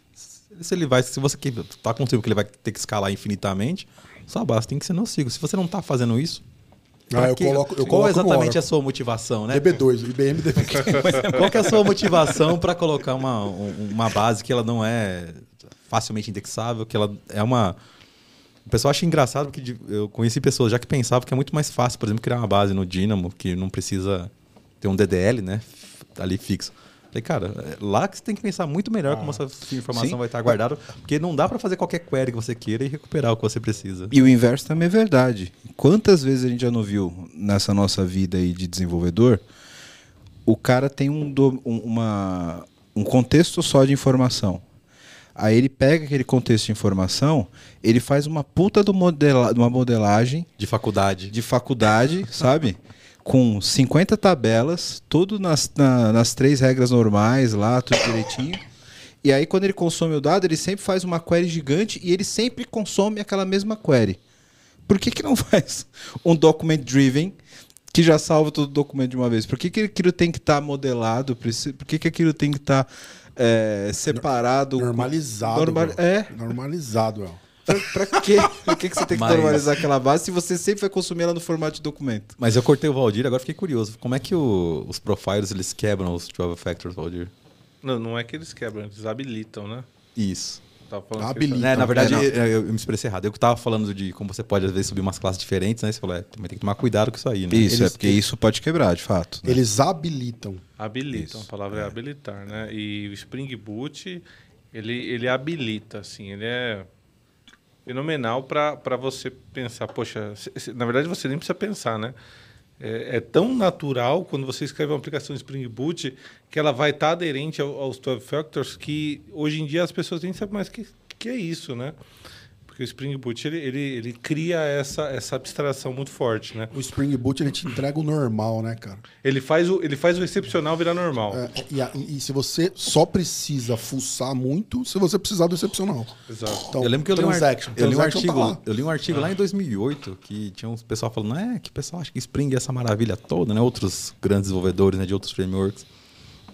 se ele vai, se você está construindo que ele vai ter que escalar infinitamente, só basta tem que ser no SQL. Se você não está fazendo isso, Ah, eu quê? coloco, eu qual exatamente é a sua motivação, né? DB2, IBM DB2. Qual que é a sua motivação para colocar uma, um- uma base que ela não é facilmente indexável, que ela é uma... O pessoal acha engraçado porque eu conheci pessoas já que pensavam que é muito mais fácil, por exemplo, criar uma base no Dynamo, que não precisa ter um DDL, né? Ali fixo. Falei, cara, é lá que você tem que pensar muito melhor como essa informação Sim. vai estar guardada, porque não dá para fazer qualquer query que você queira e recuperar o que você precisa. E o inverso também é verdade. Quantas vezes a gente já não viu nessa nossa vida aí de desenvolvedor, o cara tem um, do- um- uma, um contexto só de informação. Aí ele pega aquele contexto de informação, ele faz uma puta do modela, uma modelagem De faculdade. de faculdade, sabe? Com 50 tabelas, tudo nas, na- nas três regras normais lá, tudo direitinho. E aí, quando ele consome o dado, ele sempre faz uma query gigante e ele sempre consome aquela mesma query. Por que, que não faz um document driven que já salva todo o documento de uma vez? Por que, que aquilo tem que estar modelado? Preci- Por que, que aquilo tem que estar é, separado? Normalizado. Normal-. É. Normalizado, El. Pra, pra quê? Por que, que você tem que Mas- normalizar aquela base se você sempre vai consumir ela no formato de documento? Mas eu cortei o Valdir, agora fiquei curioso. Como é que o- os profiles eles quebram os 12 factors, Valdir? Não, não é que eles quebram, eles habilitam, né? Isso. Tava falando que Habilita. Né, na verdade, É, eu, eu me expressei errado. Eu que tava falando de como você pode, às vezes, subir umas classes diferentes, né? Você falou, é, também tem que tomar cuidado com isso aí, né? Isso, é Eles- porque isso pode quebrar, de fato. né? Eles habilitam. Habilitam, Isso, a palavra é. habilitar, né? E o Spring Boot, ele, ele habilita, assim, ele é fenomenal para você pensar, poxa, na verdade você nem precisa pensar, né? É, é tão natural quando você escreve uma aplicação Spring Boot que ela vai estar aderente ao- aos 12 factors que hoje em dia as pessoas nem sabem mais o que, que é isso, né? Porque o Spring Boot, ele, ele, ele cria essa, essa abstração muito forte, né? O Spring Boot ele te entrega o normal, né, cara? Ele faz o, ele faz o excepcional virar normal. É, e, a- e se você só precisa fuçar muito, se você precisar do excepcional. Exato. Então, eu lembro que eu li um, ar- transaction, eu li um artigo, tá lá. eu li um artigo lá em 2008 que tinha uns pessoal falando, é, que o pessoal acha que Spring é essa maravilha toda, né? Outros grandes desenvolvedores, né, de outros frameworks.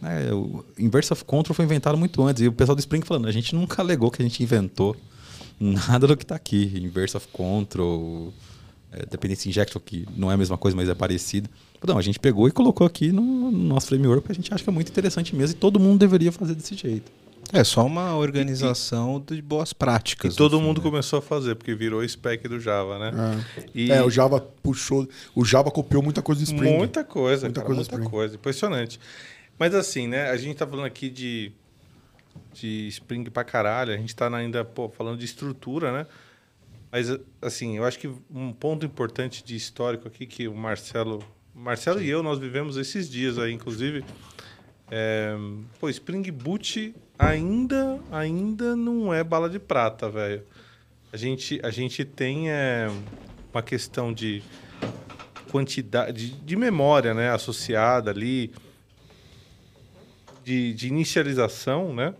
É, o Inverse of Control foi inventado muito antes e o pessoal do Spring falando, a gente nunca alegou que a gente inventou nada do que está aqui. Inverse of Control, é, Dependency Injection, que não é a mesma coisa, mas é parecido. Não, a gente pegou e colocou aqui no, no nosso framework porque a gente acha que é muito interessante mesmo e todo mundo deveria fazer desse jeito. É só uma organização de boas práticas. E todo fim, mundo né? começou a fazer, porque virou spec do Java, né? E É, o Java puxou. O Java copiou muita coisa do Spring. muita coisa, Muita cara, coisa muita coisa. Impressionante. Mas assim, né? A gente tá falando aqui de, de Spring pra caralho. A gente tá ainda, pô, falando de estrutura, né? Mas, assim, eu acho que um ponto importante de histórico aqui que o Marcelo... Marcelo e eu, nós vivemos esses dias aí, inclusive... É, pô, Spring Boot ainda, ainda não é bala de prata, velho. A gente, a gente tem é, uma questão de quantidade de memória, né, associada ali, de, de inicialização, né,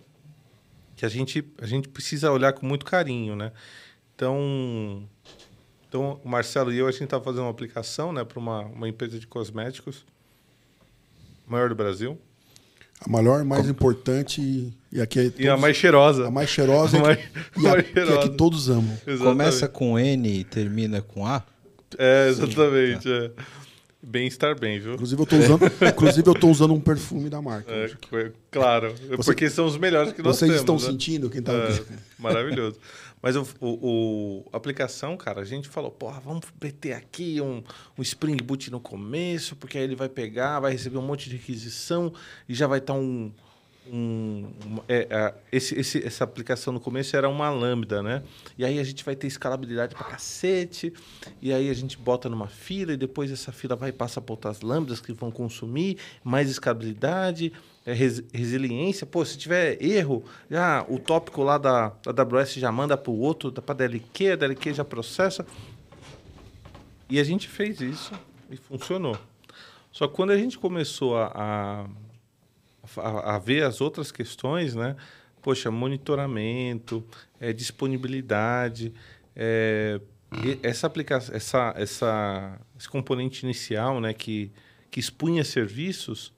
que a gente, a gente precisa olhar com muito carinho, né. Então, então o Marcelo e eu a gente está fazendo uma aplicação, né, para uma, uma empresa de cosméticos maior do Brasil A maior, mais importante. E aqui é e a todos- mais cheirosa. a mais cheirosa A e, mais- que, e a, mais que é cheirosa. que todos amam. Exatamente. Começa com N e termina com A? É, exatamente. É. Bem-estar bem, viu? Inclusive eu tô usando, inclusive eu tô usando um perfume da marca. É, claro, Você- porque são os melhores que nós Vocês temos. estão né? sentindo quem tá É, maravilhoso. Mas o, o- o- a aplicação, cara, a gente falou, porra, vamos meter aqui um, um Spring Boot no começo, porque aí ele vai pegar, vai receber um monte de requisição e já vai estar um. um- um- é, é, esse, esse- essa aplicação no começo era uma lambda, né? E aí a gente vai ter escalabilidade pra cacete, e aí a gente bota numa fila, e depois essa fila vai e passa para outras lambdas que vão consumir, mais escalabilidade, é, res- resiliência. Pô, se tiver erro, já o tópico lá da, da AWS já manda para o outro, para a DLQ, a DLQ já processa. E a gente fez isso e funcionou. Só que quando a gente começou a, a, a- a ver as outras questões, né? Poxa, monitoramento, é, disponibilidade, é, essa aplicação, essa, essa, esse componente inicial, né, que, que expunha serviços,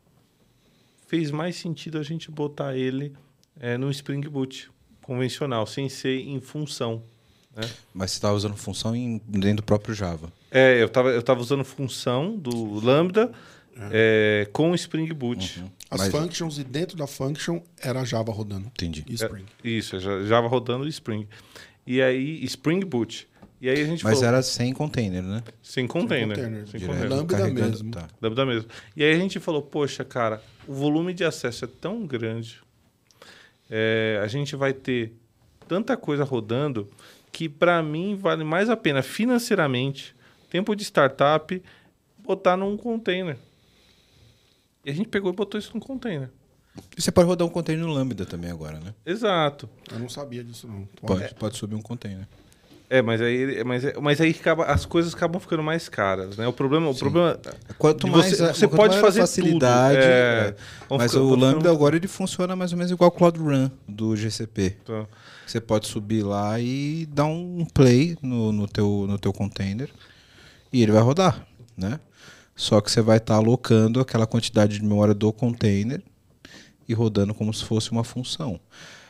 fez mais sentido a gente botar ele é, no Spring Boot convencional, sem ser em função. Né? Mas você estava usando função em- dentro do próprio Java. É, eu estava eu tava usando função do Lambda é, com Spring Boot. As Mas- functions e dentro da function era Java rodando. Entendi. E Spring. É, isso, é Ja- Java rodando o Spring. E aí, Spring Boot. E aí a gente Mas falou, era sem container, né? sem container. container, Sem container. Lambda carregando- mesmo. tá. Lambda mesmo. E aí a gente falou, poxa, cara, o volume de acesso é tão grande, é, a gente vai ter tanta coisa rodando que para mim vale mais a pena financeiramente, tempo de startup, botar num container. E a gente pegou e botou isso num container. E você pode rodar um container no Lambda também agora, né? Exato. Eu não sabia disso, não. Pode, pode subir um container. É, mas aí, mas, é- mas aí acaba- as coisas acabam ficando mais caras, né? O problema, o problema Quanto de mais você, a- você quanto pode maior a fazer facilidade, tudo. é. É, Mas ficar- o Lambda ficando- agora ele funciona mais ou menos igual o Cloud Run do GCP. Tá. Você pode subir lá e dar um play no, no, teu, no teu container e ele vai rodar, né? Só que você vai estar alocando aquela quantidade de memória do container e rodando como se fosse uma função.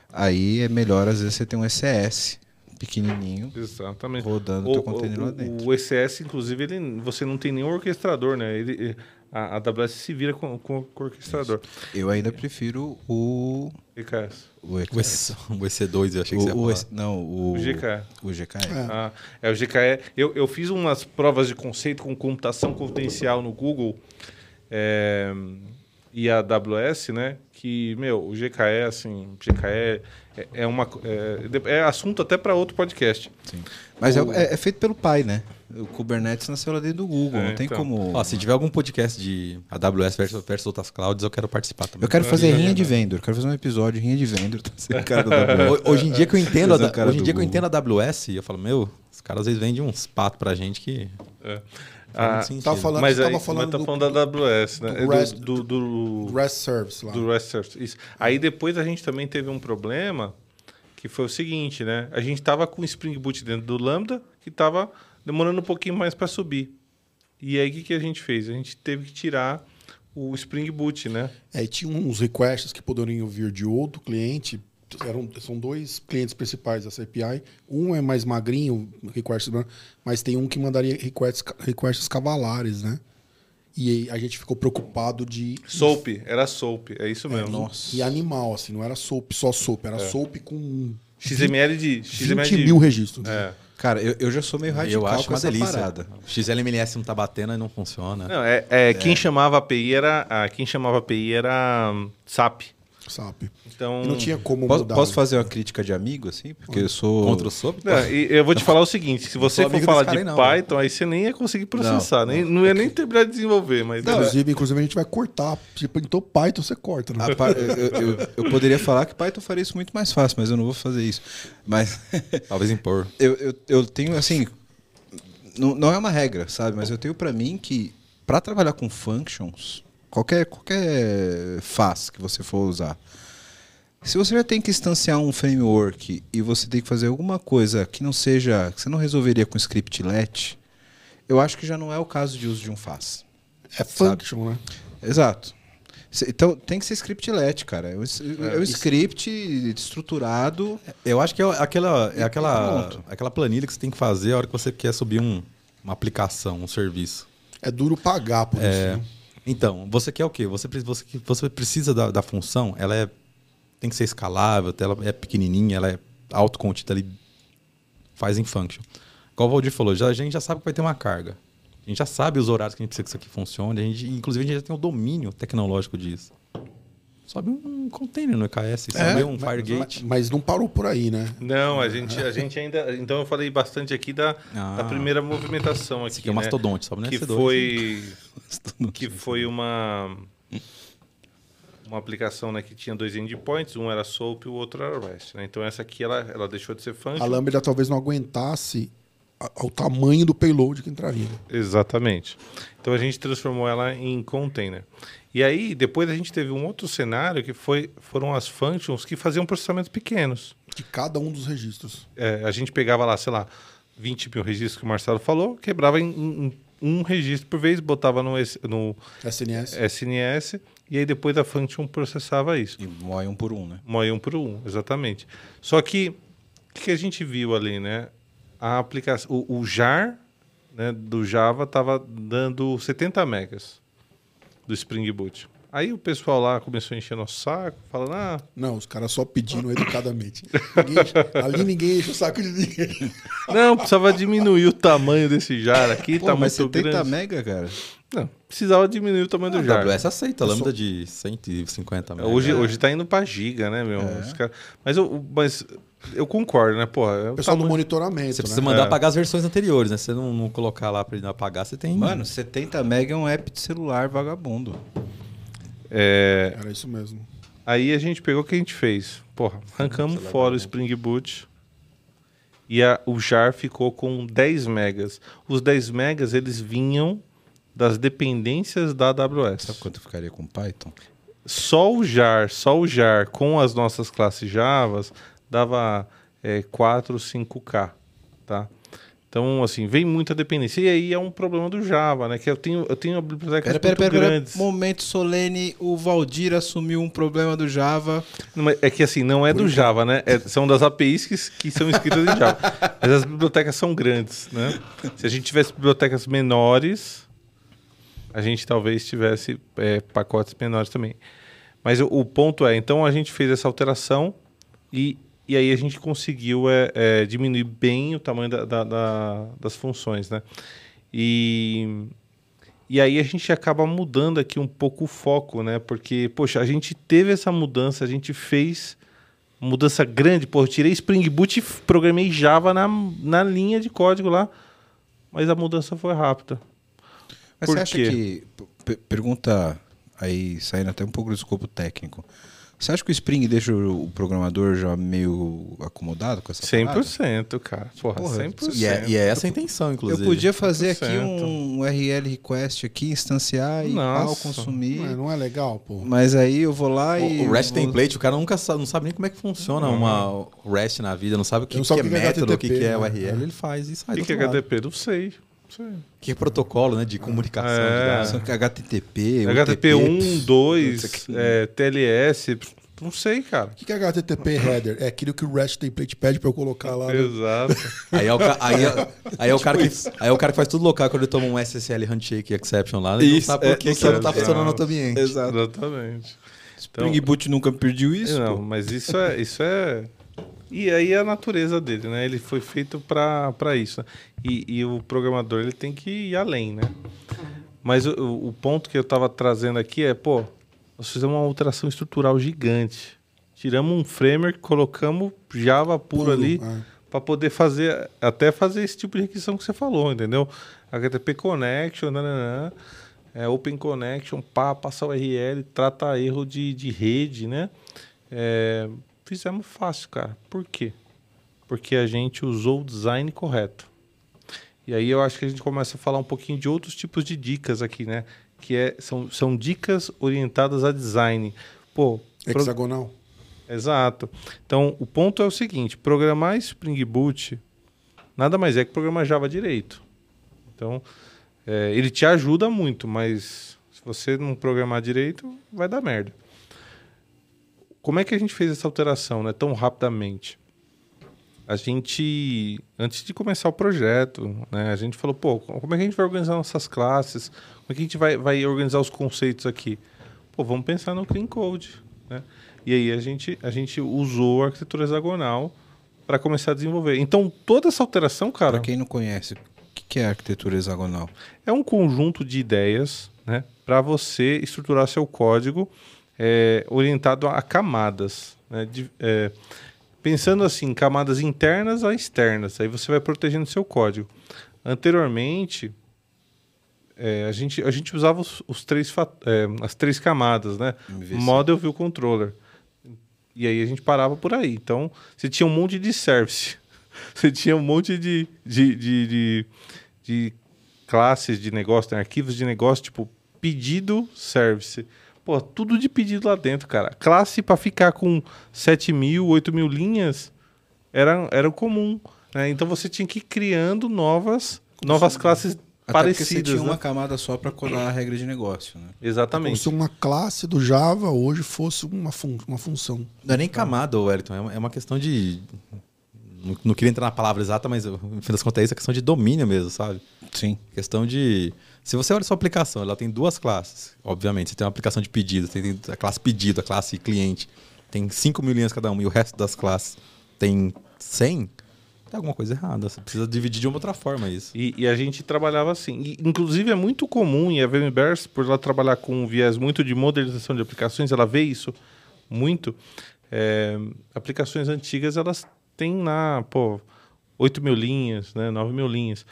Aí é melhor, às vezes, você ter um SES pequenininho Exatamente. rodando o teu container lá dentro. O ECS, inclusive, ele, você não tem nenhum orquestrador, né? Ele, a a AWS se vira com, com, com o orquestrador. Eu ainda prefiro o... EKS. O, O, EC, o EC2, eu achei que você ia o, o, falar. não, o, O GKE. O GKE. Ah, é o GKE. Eu, eu fiz umas provas de conceito com computação potencial no Google é, e a AWS, né? Que, meu, o GKE, assim, GKE é, é uma, é, é assunto até para outro podcast. Sim. Mas O- é, é feito pelo pai, né? O Kubernetes nasceu lá dentro do Google, É, não tem então. como... Ó, se tiver algum podcast de AWS versus, versus outras clouds, eu quero participar também. Eu quero fazer rinha de vendor, eu quero fazer um episódio rinha de vendor. Tá Hoje em dia que eu entendo, hoje em dia que eu entendo a AWS, eu falo, meu, os caras às vezes vendem uns patos pra gente que É. Ah. Tava falando, mas aí, falando mas tá do, falando da AWS, né? do É do- REST- do, do, do REST Service lá. do REST Service. Isso. Aí depois a gente também teve um problema que foi o seguinte, né? A gente tava com o Spring Boot dentro do Lambda que tava demorando um pouquinho mais para subir. E aí o que, que a gente fez? A gente teve que tirar o Spring Boot, né? É, e tinha uns requests que poderiam vir de outro cliente. Eram, são dois clientes principais dessa API. Um é mais magrinho, request, mas tem um que mandaria requests, requests cavalares, né? E aí a gente ficou preocupado de. Soap, era Soap, é isso mesmo. Nossa. E animal, assim, não era soap, só soap, É. era soap com XML de 20 XML de mil registros. É. Cara, eu, eu já sou meio radical eu acho com uma essa delícia. parada. O XLMLS não tá batendo e não funciona. Não, é, é, quem chamava API era ah, quem chamava API era SAP. SAP. Então E não tinha como Posso, mudar. posso fazer uma crítica de amigo, assim? Porque eu sou... Contra o SOAP? Não, e eu vou te falar o seguinte: se você for falar de não, Python, aí você nem ia conseguir processar, nem, não ia nem terminar de desenvolver. Mas Inclusive, inclusive, a gente vai cortar. Tipo, então Python você corta, né? Eu, eu- eu- poderia falar que Python faria isso muito mais fácil, mas eu não vou fazer isso. Mas Talvez impor. eu, eu, eu tenho, assim... Não, não é uma regra, sabe? Mas eu tenho pra mim que para trabalhar com functions, qualquer, qualquer faz que você for usar, se você já tem que instanciar um framework e você tem que fazer alguma coisa que não seja... que você não resolveria com scriptlet, eu acho que já não é o caso de uso de um faz. É function, né? Exato. Então tem que ser scriptlet, cara. É um, é um script estruturado. Eu acho que é aquela, é aquela, pronto. aquela planilha que você tem que fazer a hora que você quer subir um, uma aplicação, um serviço. É duro pagar por É, isso. Né? Então, você quer o quê? Você, você, você precisa da, da função, ela é, tem que ser escalável, ela é pequenininha, ela é autocontida ali, faz em function. Igual o Valdir falou, já, a gente já sabe que vai ter uma carga. A gente já sabe os horários que a gente precisa que isso aqui funcione. A gente, inclusive, a gente já tem o domínio tecnológico disso. Sobe um container no EKS, sobe um mas, Firegate. mas não parou por aí, né? Não, a gente, a gente ainda. Então eu falei bastante aqui da, Ah. da primeira movimentação aqui. Esse aqui é o né? mastodonte, sobe no que S2. foi que foi uma uma aplicação né, que tinha dois endpoints, um era SOAP e o outro era REST. Né? Então essa aqui ela, ela deixou de ser A function. Lambda talvez não aguentasse a- ao tamanho do payload que entraria. Exatamente. Então a gente transformou ela em container. E aí depois a gente teve um outro cenário que foi foram as functions que faziam processamentos pequenos. De cada um dos registros. É, a gente pegava lá, sei lá, 20 mil registros que o Marcelo falou, quebrava em, em- um registro por vez, botava no, S- no SNS. SNS e aí depois a function processava isso. E moe um por um, né? Moe um por um, exatamente. Só que o que que a gente viu ali, né? A aplicação, o, o jar né, do Java estava dando 70 megas do Spring Boot. Aí o pessoal lá começou a encher nosso saco, falando, ah, Não, os caras só pedindo educadamente. Ninguém ali ninguém enche o saco de ninguém. não, precisava diminuir o tamanho desse jar aqui, Pô, tá mas muito 70 grande. mega, cara. Não, precisava diminuir o tamanho do A jar. AWS aceita, lambda de 150 mega. Hoje, hoje tá indo pra giga, né, meu? É. Os cara- Mas, eu, mas eu concordo, né, porra? é o pessoal do monitoramento, Você precisa né? mandar É. apagar as versões anteriores, né? Se você não, não colocar lá pra ele não apagar, você tem. Mano, 70 mega é um app de celular vagabundo. É, Era isso mesmo. Aí a gente pegou o que a gente fez. Porra, arrancamos fora o Spring Boot e a- o jar ficou com 10 megas. Os 10 megas eles vinham das dependências da AWS. Sabe quanto ficaria com Python? Só o jar, só o jar com as nossas classes Javas dava é, 4, 5K, tá? Então, assim, vem muita dependência. E aí é um problema do Java, né? Que eu tenho, eu tenho bibliotecas Pera, pera, muito pera, pera. grandes. Momento solene, o Valdir assumiu um problema do Java. Não, É que assim, não é do Java, né? É- são das APIs que, que são escritas em Java. Mas as bibliotecas são grandes, né? Se a gente tivesse bibliotecas menores, a gente talvez tivesse é, pacotes menores também. Mas o, o ponto é, então a gente fez essa alteração e, e aí a gente conseguiu é, é, diminuir bem o tamanho da- da- da- das funções, né? E, e aí a gente acaba mudando aqui um pouco o foco, né? Porque, poxa, a gente teve essa mudança, a gente fez mudança grande. Pô, eu tirei Spring Boot e programei Java na, na linha de código lá, mas a mudança foi rápida. Mas Por você acha quê? que. Pergunta aí, saindo até um pouco do escopo técnico. Você acha que o Spring deixa o programador já meio acomodado com essa parada? 100%, cara. Porra, Porra, 100%. E é, e é essa a intenção, Eu inclusive. podia fazer aqui 100%. um URL request aqui, instanciar e pau, consumir. Não é, não é legal, pô. Mas aí eu vou lá e. O, REST vou- template, o cara nunca sabe, não sabe nem como é que funciona uma REST na vida, não sabe o que, que é que é método, o que, que é né? URL, ele faz e sai O que, que é. HTTP? Não sei. O que é protocolo, né, de comunicação É. de dados. HTTP, HTTP 1, UTP, 2, é, TLS, não sei, cara. O que que é HTTP header? É aquilo que o REST template pede pra eu colocar lá. né? Exato. Aí é o, aí é- aí é o cara que, aí é o cara que faz tudo local quando ele toma um SSL handshake exception lá, ele Isso, não sabe por é, que, não tá funcionando no outro ambiente. Exato. Exatamente. Spring Boot nunca pediu isso? Não, pô. mas isso é, isso é. E aí é a natureza dele, né? Ele foi feito para isso. né? E, e o programador ele tem que ir além, né? Mas o, o ponto que eu estava trazendo aqui é, pô, nós fizemos uma alteração estrutural gigante. Tiramos um framework, colocamos Java puro, Puro, ali é. para poder fazer, até fazer esse tipo de requisição que você falou, entendeu? HTTP Connection, nananã, é, Open Connection, pá, passa o URL, trata erro de, de rede, né? É, fizemos fácil, cara. Por quê? Porque a gente usou o design correto. E aí eu acho que a gente começa a falar um pouquinho de outros tipos de dicas aqui, né? Que é, são, são dicas orientadas a design. Pô, pro- Hexagonal. Exato. Então, o ponto é o seguinte: programar Spring Boot nada mais é que programar Java direito. Então, é, ele te ajuda muito, mas se você não programar direito, vai dar merda. Como é que a gente fez essa alteração né, tão rapidamente? A gente, antes de começar o projeto, né, a gente falou, pô, como é que a gente vai organizar nossas classes? Como é que a gente vai, vai organizar os conceitos aqui? Pô, vamos pensar no Clean Code, né? E aí a gente, a gente usou a arquitetura hexagonal para começar a desenvolver. Então, toda essa alteração, cara, Pra quem não conhece, o que que é arquitetura hexagonal? é um conjunto de ideias né, para você estruturar seu código é, orientado a camadas. né, de- é, pensando assim, camadas internas a externas. Aí você vai protegendo seu código. Anteriormente, é, a, gente, a gente usava os, os três, é, as três camadas, né? MVC. Model View Controller. E aí a gente parava por aí. Então, você tinha um monte de service. Você tinha um monte de, de, de, de, de classes de negócio, né? arquivos de negócio, tipo pedido service. Pô, tudo de pedido lá dentro, cara. Classe para ficar com 7 mil, 8 mil linhas era, era o comum. né? Então você tinha que ir criando novas, novas classes Até porque você parecidas. tinha né? uma camada só pra colar a regra de negócio, né? Como Exatamente. se uma classe do Java hoje fosse uma, fun uma função. Não é nem camada, Wellington, é uma, é uma questão de Não, não queria entrar na palavra exata, mas no fim das contas é isso, é questão de domínio mesmo, sabe? Sim. Questão de. Se você olha sua aplicação, ela tem duas classes. Obviamente, você tem uma aplicação de pedido, tem a classe pedido, a classe cliente. Tem 5 mil linhas cada uma e o resto das classes tem 100. Tem alguma coisa errada. Você precisa dividir de uma outra forma isso. E, e a gente trabalhava assim. E, inclusive é muito comum, e a VMBers, por ela trabalhar com um viés muito de modernização de aplicações, ela vê isso muito. É, aplicações antigas, elas têm lá, pô, 8 mil linhas, né, 9 mil linhas.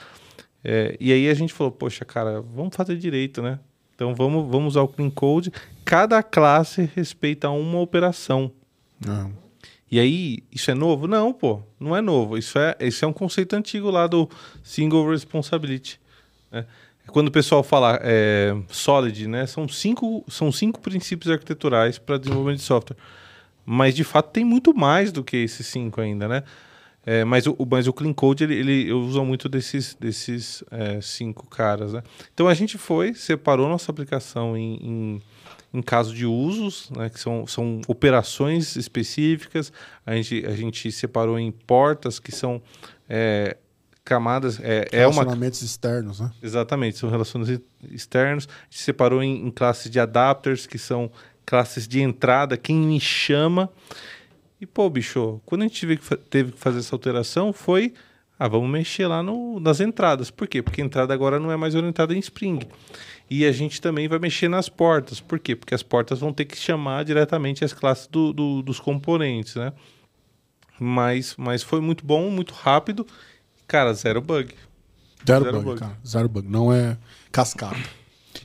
É, e aí a gente falou, poxa, cara, vamos fazer direito, né? Então vamos, vamos usar o Clean Code. Cada classe respeita uma operação. Não. E aí, isso é novo? Não, pô, não é novo. Isso é, isso é um conceito antigo lá do Single Responsibility. Né? Quando o pessoal fala é, Solid, né, são, cinco, são cinco princípios arquiteturais para desenvolvimento de software. Mas, de fato, tem muito mais do que esses cinco ainda, né? É, mas, o, mas o Clean Code, ele, ele usa muito desses, desses é, cinco caras, né? Então, a gente foi, separou nossa aplicação em, em em caso de usos, né, que são, são operações específicas. A gente, a gente separou em portas, que são é, camadas. É, é uma Relacionamentos externos, né? Exatamente, são relações externos. A gente separou em, em classes de adapters, que são classes de entrada, quem me chama. E, pô, bicho, quando a gente teve que, fa- teve que fazer essa alteração, foi. Ah, vamos mexer lá no, nas entradas. Por quê? Porque a entrada agora não é mais orientada em Spring. E a gente também vai mexer nas portas. Por quê? Porque as portas vão ter que chamar diretamente as classes do- do- dos componentes, né? Mas, mas foi muito bom, muito rápido. Cara, zero bug. Zero, Zero bug, bug. cara. Zero bug. Não é cascata.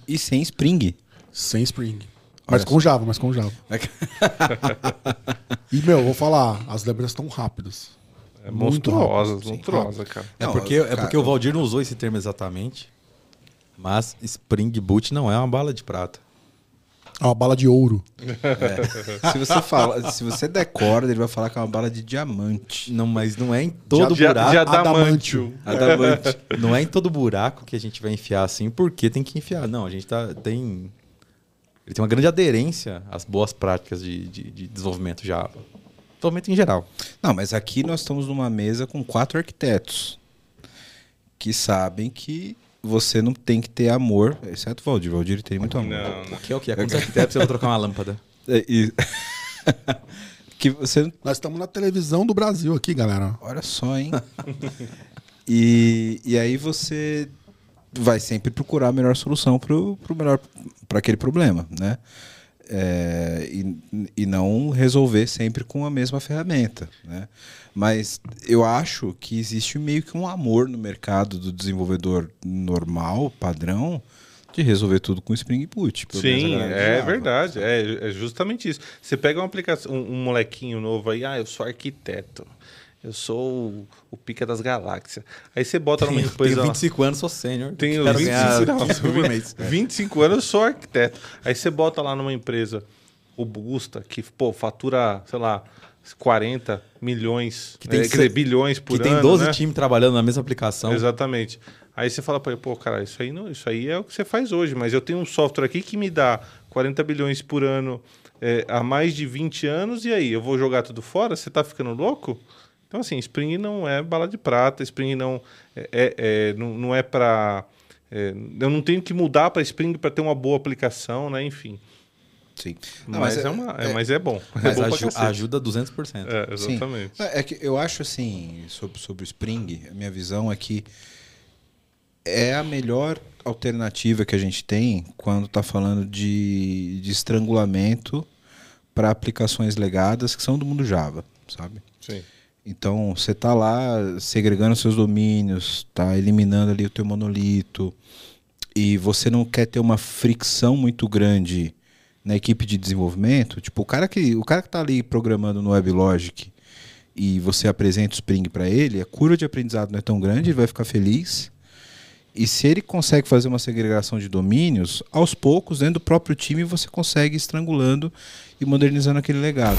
E sem Spring. Sem Spring. Mas Olha com Java, mas com Java. É E, meu, vou falar, as lembranças estão rápidas. É Muito monstruosa, rápido, monstruosa, cara. É Não, porque, é cara, porque o Valdir não usou esse termo exatamente. Mas Spring Boot não é uma bala de prata. É uma bala de ouro. Se você fala, se você decora, ele vai falar que é uma bala de diamante. Não, mas não é em todo de, buraco. de adamantio. Adamante. Não é em todo buraco que a gente vai enfiar assim, porque tem que enfiar. Não, a gente tá, tem. Ele tem uma grande aderência às boas práticas de, de, de desenvolvimento Java. Desenvolvimento em geral. Não, mas aqui nós estamos numa mesa com quatro arquitetos que sabem que você não tem que ter amor, exceto o Valdir. O Valdir tem muito amor. Não, não. Que é o que? É quando você arquiteto, você vai trocar uma lâmpada. É, e- que você Nós estamos na televisão do Brasil aqui, galera. Olha só, hein? e, e aí você vai sempre procurar a melhor solução pro, pro melhor para aquele problema, né? É, e, e não resolver sempre com a mesma ferramenta, né? Mas eu acho que existe meio que um amor no mercado do desenvolvedor normal, padrão, de resolver tudo com Spring Boot. Sim, é Java. verdade. É, é justamente isso. Você pega uma aplicação, um, um molequinho novo aí, ah, eu sou arquiteto. Eu sou o, o pica das galáxias. Aí você bota numa empresa. Tenho lá- 25 anos, sou sênior. Tenho quero 25, ganhar não, 15 por mês. 25 anos, eu sou arquiteto. Aí você bota lá numa empresa robusta, que, pô, fatura, sei lá, 40 milhões, Que tem eh, se- quer dizer, bilhões por que ano. tem 12 né? times trabalhando na mesma aplicação. Exatamente. Aí você fala para ele, pô, cara, isso aí, não, isso aí é o que você faz hoje, mas eu tenho um software aqui que me dá 40 bilhões por ano eh, há mais de 20 anos, e aí, eu vou jogar tudo fora? Você tá ficando louco? Então, assim, Spring não é bala de prata, Spring não é, é- é- não, não é para... eu não tenho que mudar para Spring para ter uma boa aplicação, né? Enfim. Sim. Mas, Não, é, uma, é- mas é bom. é Mas bom aju- cacete. ajuda 200%. É, Sim. exatamente. É que eu acho assim, sobre, sobre o Spring, a minha visão é que é a melhor alternativa que a gente tem quando está falando de, de estrangulamento para aplicações legadas que são do mundo Java, sabe? Sim. Então, você está lá segregando seus domínios, está eliminando ali o teu monolito, e você não quer ter uma fricção muito grande na equipe de desenvolvimento, tipo, o cara que o cara que tá ali programando no WebLogic e você apresenta o Spring para ele, a curva de aprendizado não é tão grande, ele vai ficar feliz. E se ele consegue fazer uma segregação de domínios, aos poucos, dentro do próprio time, você consegue estrangulando e modernizando aquele legado.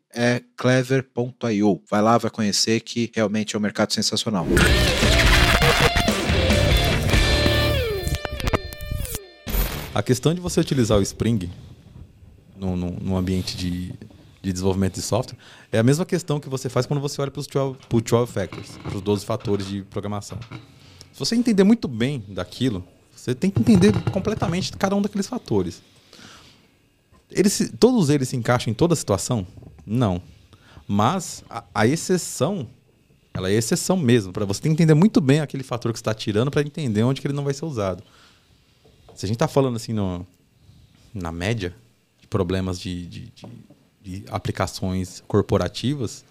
é clever.io. Vai lá, vai conhecer que realmente é um mercado sensacional. A questão de você utilizar o Spring no ambiente de, de desenvolvimento de software é a mesma questão que você faz quando você olha para os 12, 12 factors, para os 12 fatores de programação. Se você entender muito bem daquilo, você tem que entender completamente cada um daqueles fatores. Eles, todos eles se encaixam em toda situação? Não. Mas a, a exceção, ela é exceção mesmo. Para você entender muito bem aquele fator que está tirando para entender onde que ele não vai ser usado. Se a gente está falando assim no, na média de problemas de, de, de, de, aplicações corporativas,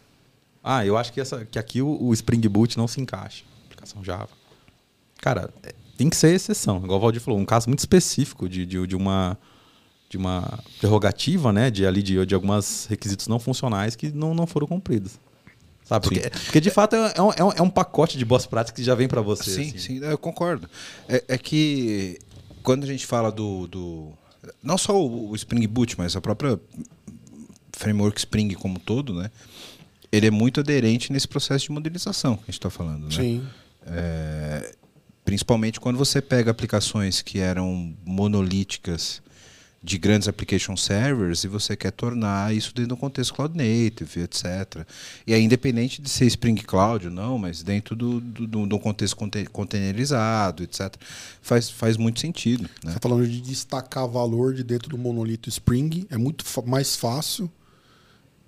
ah, eu acho que, essa, que aqui o, o Spring Boot não se encaixa. Aplicação Java. Cara, é, tem que ser exceção. Igual o Valdir falou, um caso muito específico de, de, de uma de uma prerrogativa, né, de ali de, de alguns requisitos não funcionais que não, não foram cumpridos. Sabe? Porque, porque, de fato é, é um, é um pacote de boas práticas que já vem para você. Sim, assim. sim, eu concordo. É, é, que quando a gente fala do, do não só o, o Spring Boot, mas a própria framework Spring como um todo, né? Ele é muito aderente nesse processo de modernização que a gente está falando, né? Sim. É, principalmente quando você pega aplicações que eram monolíticas de grandes application servers e você quer tornar isso dentro do contexto cloud native, etc. E aí, independente de ser Spring Cloud ou não, mas dentro do, do, do contexto containerizado, etc., faz, faz muito sentido. Né? Você está falando de destacar valor de dentro do monolito Spring, é muito mais fácil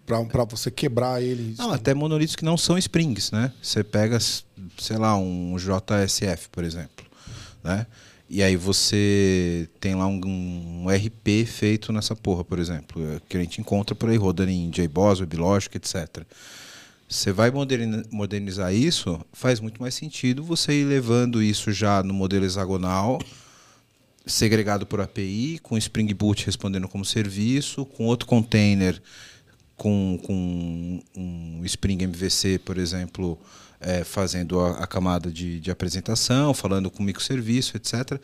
para você quebrar ele. Não, até monolitos que não são Springs, né? Você pega, sei lá, um JSF, por exemplo, né? E aí você tem lá um, um, RP feito nessa porra, por exemplo, que a gente encontra por aí rodando em JBoss, WebLogic, etc. Você vai modernizar isso, faz muito mais sentido você ir levando isso já no modelo hexagonal, segregado por API, com Spring Boot respondendo como serviço, com outro container com, com um Spring MVC, por exemplo, é, fazendo a, a camada de, de, apresentação, falando com microserviço, etc.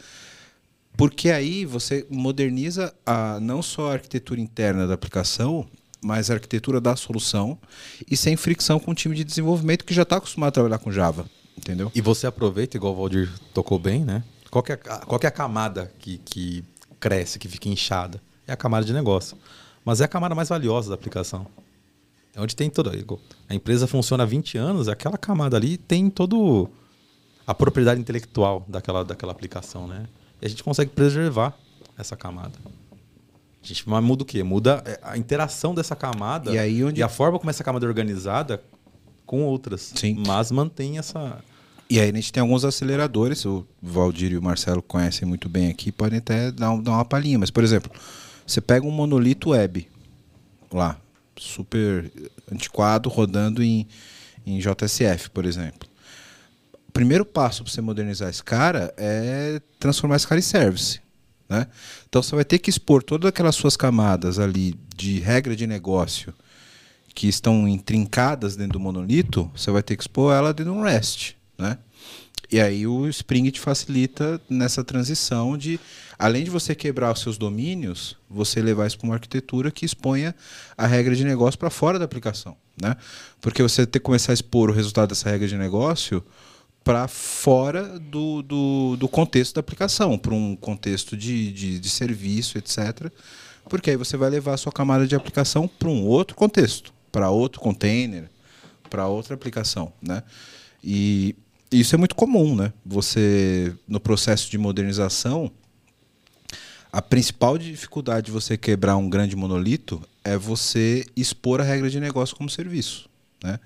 Porque aí você moderniza a, não só a arquitetura interna da aplicação, mas a arquitetura da solução e sem fricção com o time de desenvolvimento que já está acostumado a trabalhar com Java. Entendeu? E você aproveita, igual o Valdir tocou bem, né? Qual é, a, qual é a camada que, que cresce, que fica inchada? É a camada de negócio. Mas é a camada mais valiosa da aplicação. É onde tem toda. A empresa funciona há 20 anos, aquela camada ali tem todo a propriedade intelectual daquela, daquela aplicação, né? E a gente consegue preservar essa camada. A gente muda o quê? Muda é, a interação dessa camada e, aí onde... e a forma como essa camada é organizada com outras. Sim. Mas mantém essa. E aí a gente tem alguns aceleradores, o Valdir e o Marcelo conhecem muito bem aqui, podem até dar, um, dar uma palhinha. Mas, por exemplo, você pega um monolito web lá, super antiquado, rodando em, em JSF, por exemplo. O primeiro passo para você modernizar esse cara é transformar esse cara em service. Né? Então você vai ter que expor todas aquelas suas camadas ali de regra de negócio que estão intrincadas dentro do monolito, você vai ter que expor ela dentro do REST. Né? E aí o Spring te facilita nessa transição de, além de você quebrar os seus domínios, você levar isso para uma arquitetura que exponha a regra de negócio para fora da aplicação. Né? Porque você ter que começar a expor o resultado dessa regra de negócio para fora do, do, do, contexto da aplicação, para um contexto de, de, de serviço, etc. Porque aí você vai levar a sua camada de aplicação para um outro contexto, para outro container, para outra aplicação. Né? E isso é muito comum, né? Você, no processo de modernização, a principal dificuldade de você quebrar um grande monolito é você expor a regra de negócio como serviço. né?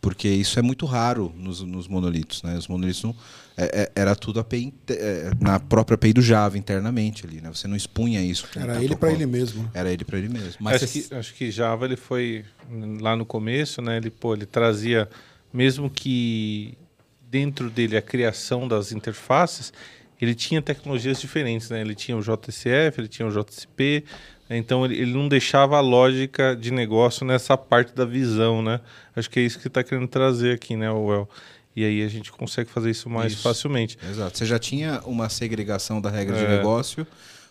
Porque isso é muito raro nos, nos monolitos, né? Os monolitos não, é, é, era tudo API, é, na própria API do Java internamente ali, né? Você não expunha isso. com Era ele para ele mesmo. né? Era ele para ele mesmo. Mas acho, que, acho que Java ele foi lá no começo, né? Ele pô, ele trazia mesmo que dentro dele a criação das interfaces, ele tinha tecnologias diferentes, né? Ele tinha o JCF, ele tinha o JCP, né? então ele, ele não deixava a lógica de negócio nessa parte da visão, né? Acho que é isso que está querendo trazer aqui, né, Well? E aí a gente consegue fazer isso mais Isso. facilmente. Exato. Você já tinha uma segregação da regra de É. negócio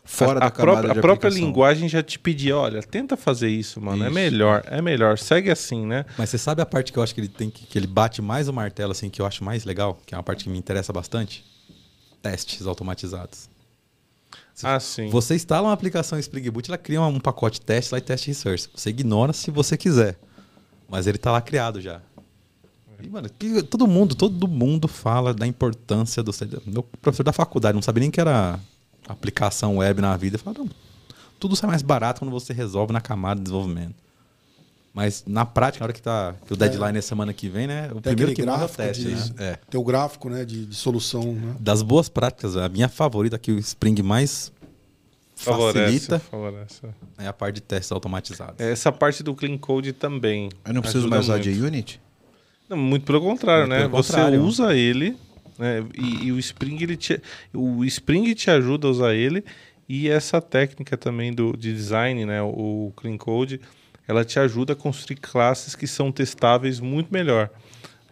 fora a, da própria, a própria linguagem já te pedia, olha, tenta fazer isso, mano, é Isso. melhor, é melhor, segue assim, né? Mas você sabe a parte que eu acho que ele tem que, que ele bate mais o martelo, assim, que eu acho mais legal, que é uma parte que me interessa bastante? Testes automatizados. Ah, sim. Você instala uma aplicação Spring Boot, ela cria um pacote teste lá e teste resource. Você ignora se você quiser. Mas ele tá lá criado já. E, mano, que- todo mundo, todo mundo fala da importância do. Meu professor da faculdade não sabia nem que era aplicação web na vida. Fala, não, tudo sai mais barato quando você resolve na camada de desenvolvimento. Mas na prática, na hora que, tá, que o deadline é semana que vem, né? O primeiro que manda é o gráfico teste, de- né? É. Tem o gráfico né, de, de solução. Né? Das boas práticas, a minha favorita que o Spring mais favorece, facilita favorece. é a parte de testes automatizados. Essa parte do clean code também. Eu não preciso mais usar muito. JUnit? Não, muito pelo contrário, Muito né? pelo Você contrário. usa ele, né? E, e o Spring ele te, o Spring te ajuda a usar ele e essa técnica também do de design, né? O, clean code, ela te ajuda a construir classes que são testáveis muito melhor.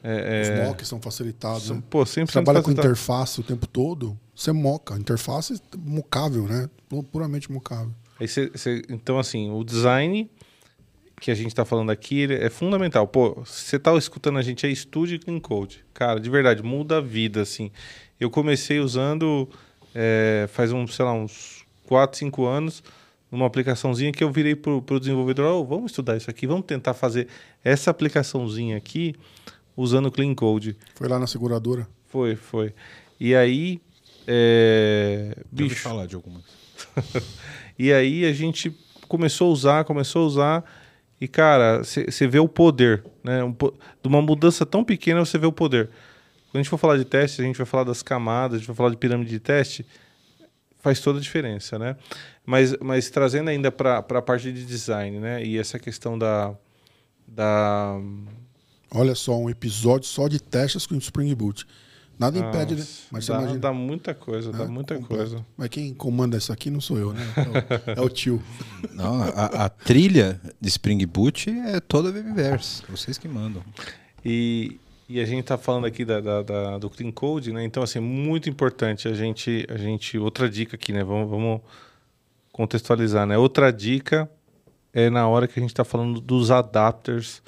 É, Os é, mocks são facilitados. são- né? pô, Você 100% trabalha com facilitado. interface o tempo todo, você moca. Interface mocável, né? Pu- Puramente mocável. Cê- cê- então, assim, o design que a gente está falando aqui é fundamental. Pô, você tá escutando a gente aí, estude Clean Code. Cara, de verdade, muda a vida, assim. Eu comecei usando é, faz uns, sei lá, uns 4, 5 anos, uma aplicaçãozinha que eu virei pro, pro desenvolvedor, "Ô, vamos estudar isso aqui, vamos tentar fazer essa aplicaçãozinha aqui usando Clean Code. Foi lá na seguradora. Foi, foi. E aí, é, bicho, falar de algumas. e aí a gente começou a usar, começou a usar. E, cara, você vê o poder, né? Um de uma mudança tão pequena, você vê o poder. Quando a gente for falar de teste, a gente vai falar das camadas, a gente vai falar de pirâmide de teste, faz toda a diferença, né? Mas, mas trazendo ainda para a parte de design, né? E essa questão da. da Olha só, um episódio só de testes com Spring Boot. Nada impede, né? Mas você dá, imagina. dá muita coisa, dá né? muita Completo. coisa. Mas quem comanda isso aqui não sou eu, né? É o, é o tio. Não, a, a trilha de Spring Boot é toda Webaverse. Vocês que mandam. E, e a gente está falando aqui da, da- da- do Clean Code, né? Então, assim, muito importante a gente, a gente. Outra dica aqui, né? Vamos, vamos contextualizar, né? Outra dica é na hora que a gente está falando dos adapters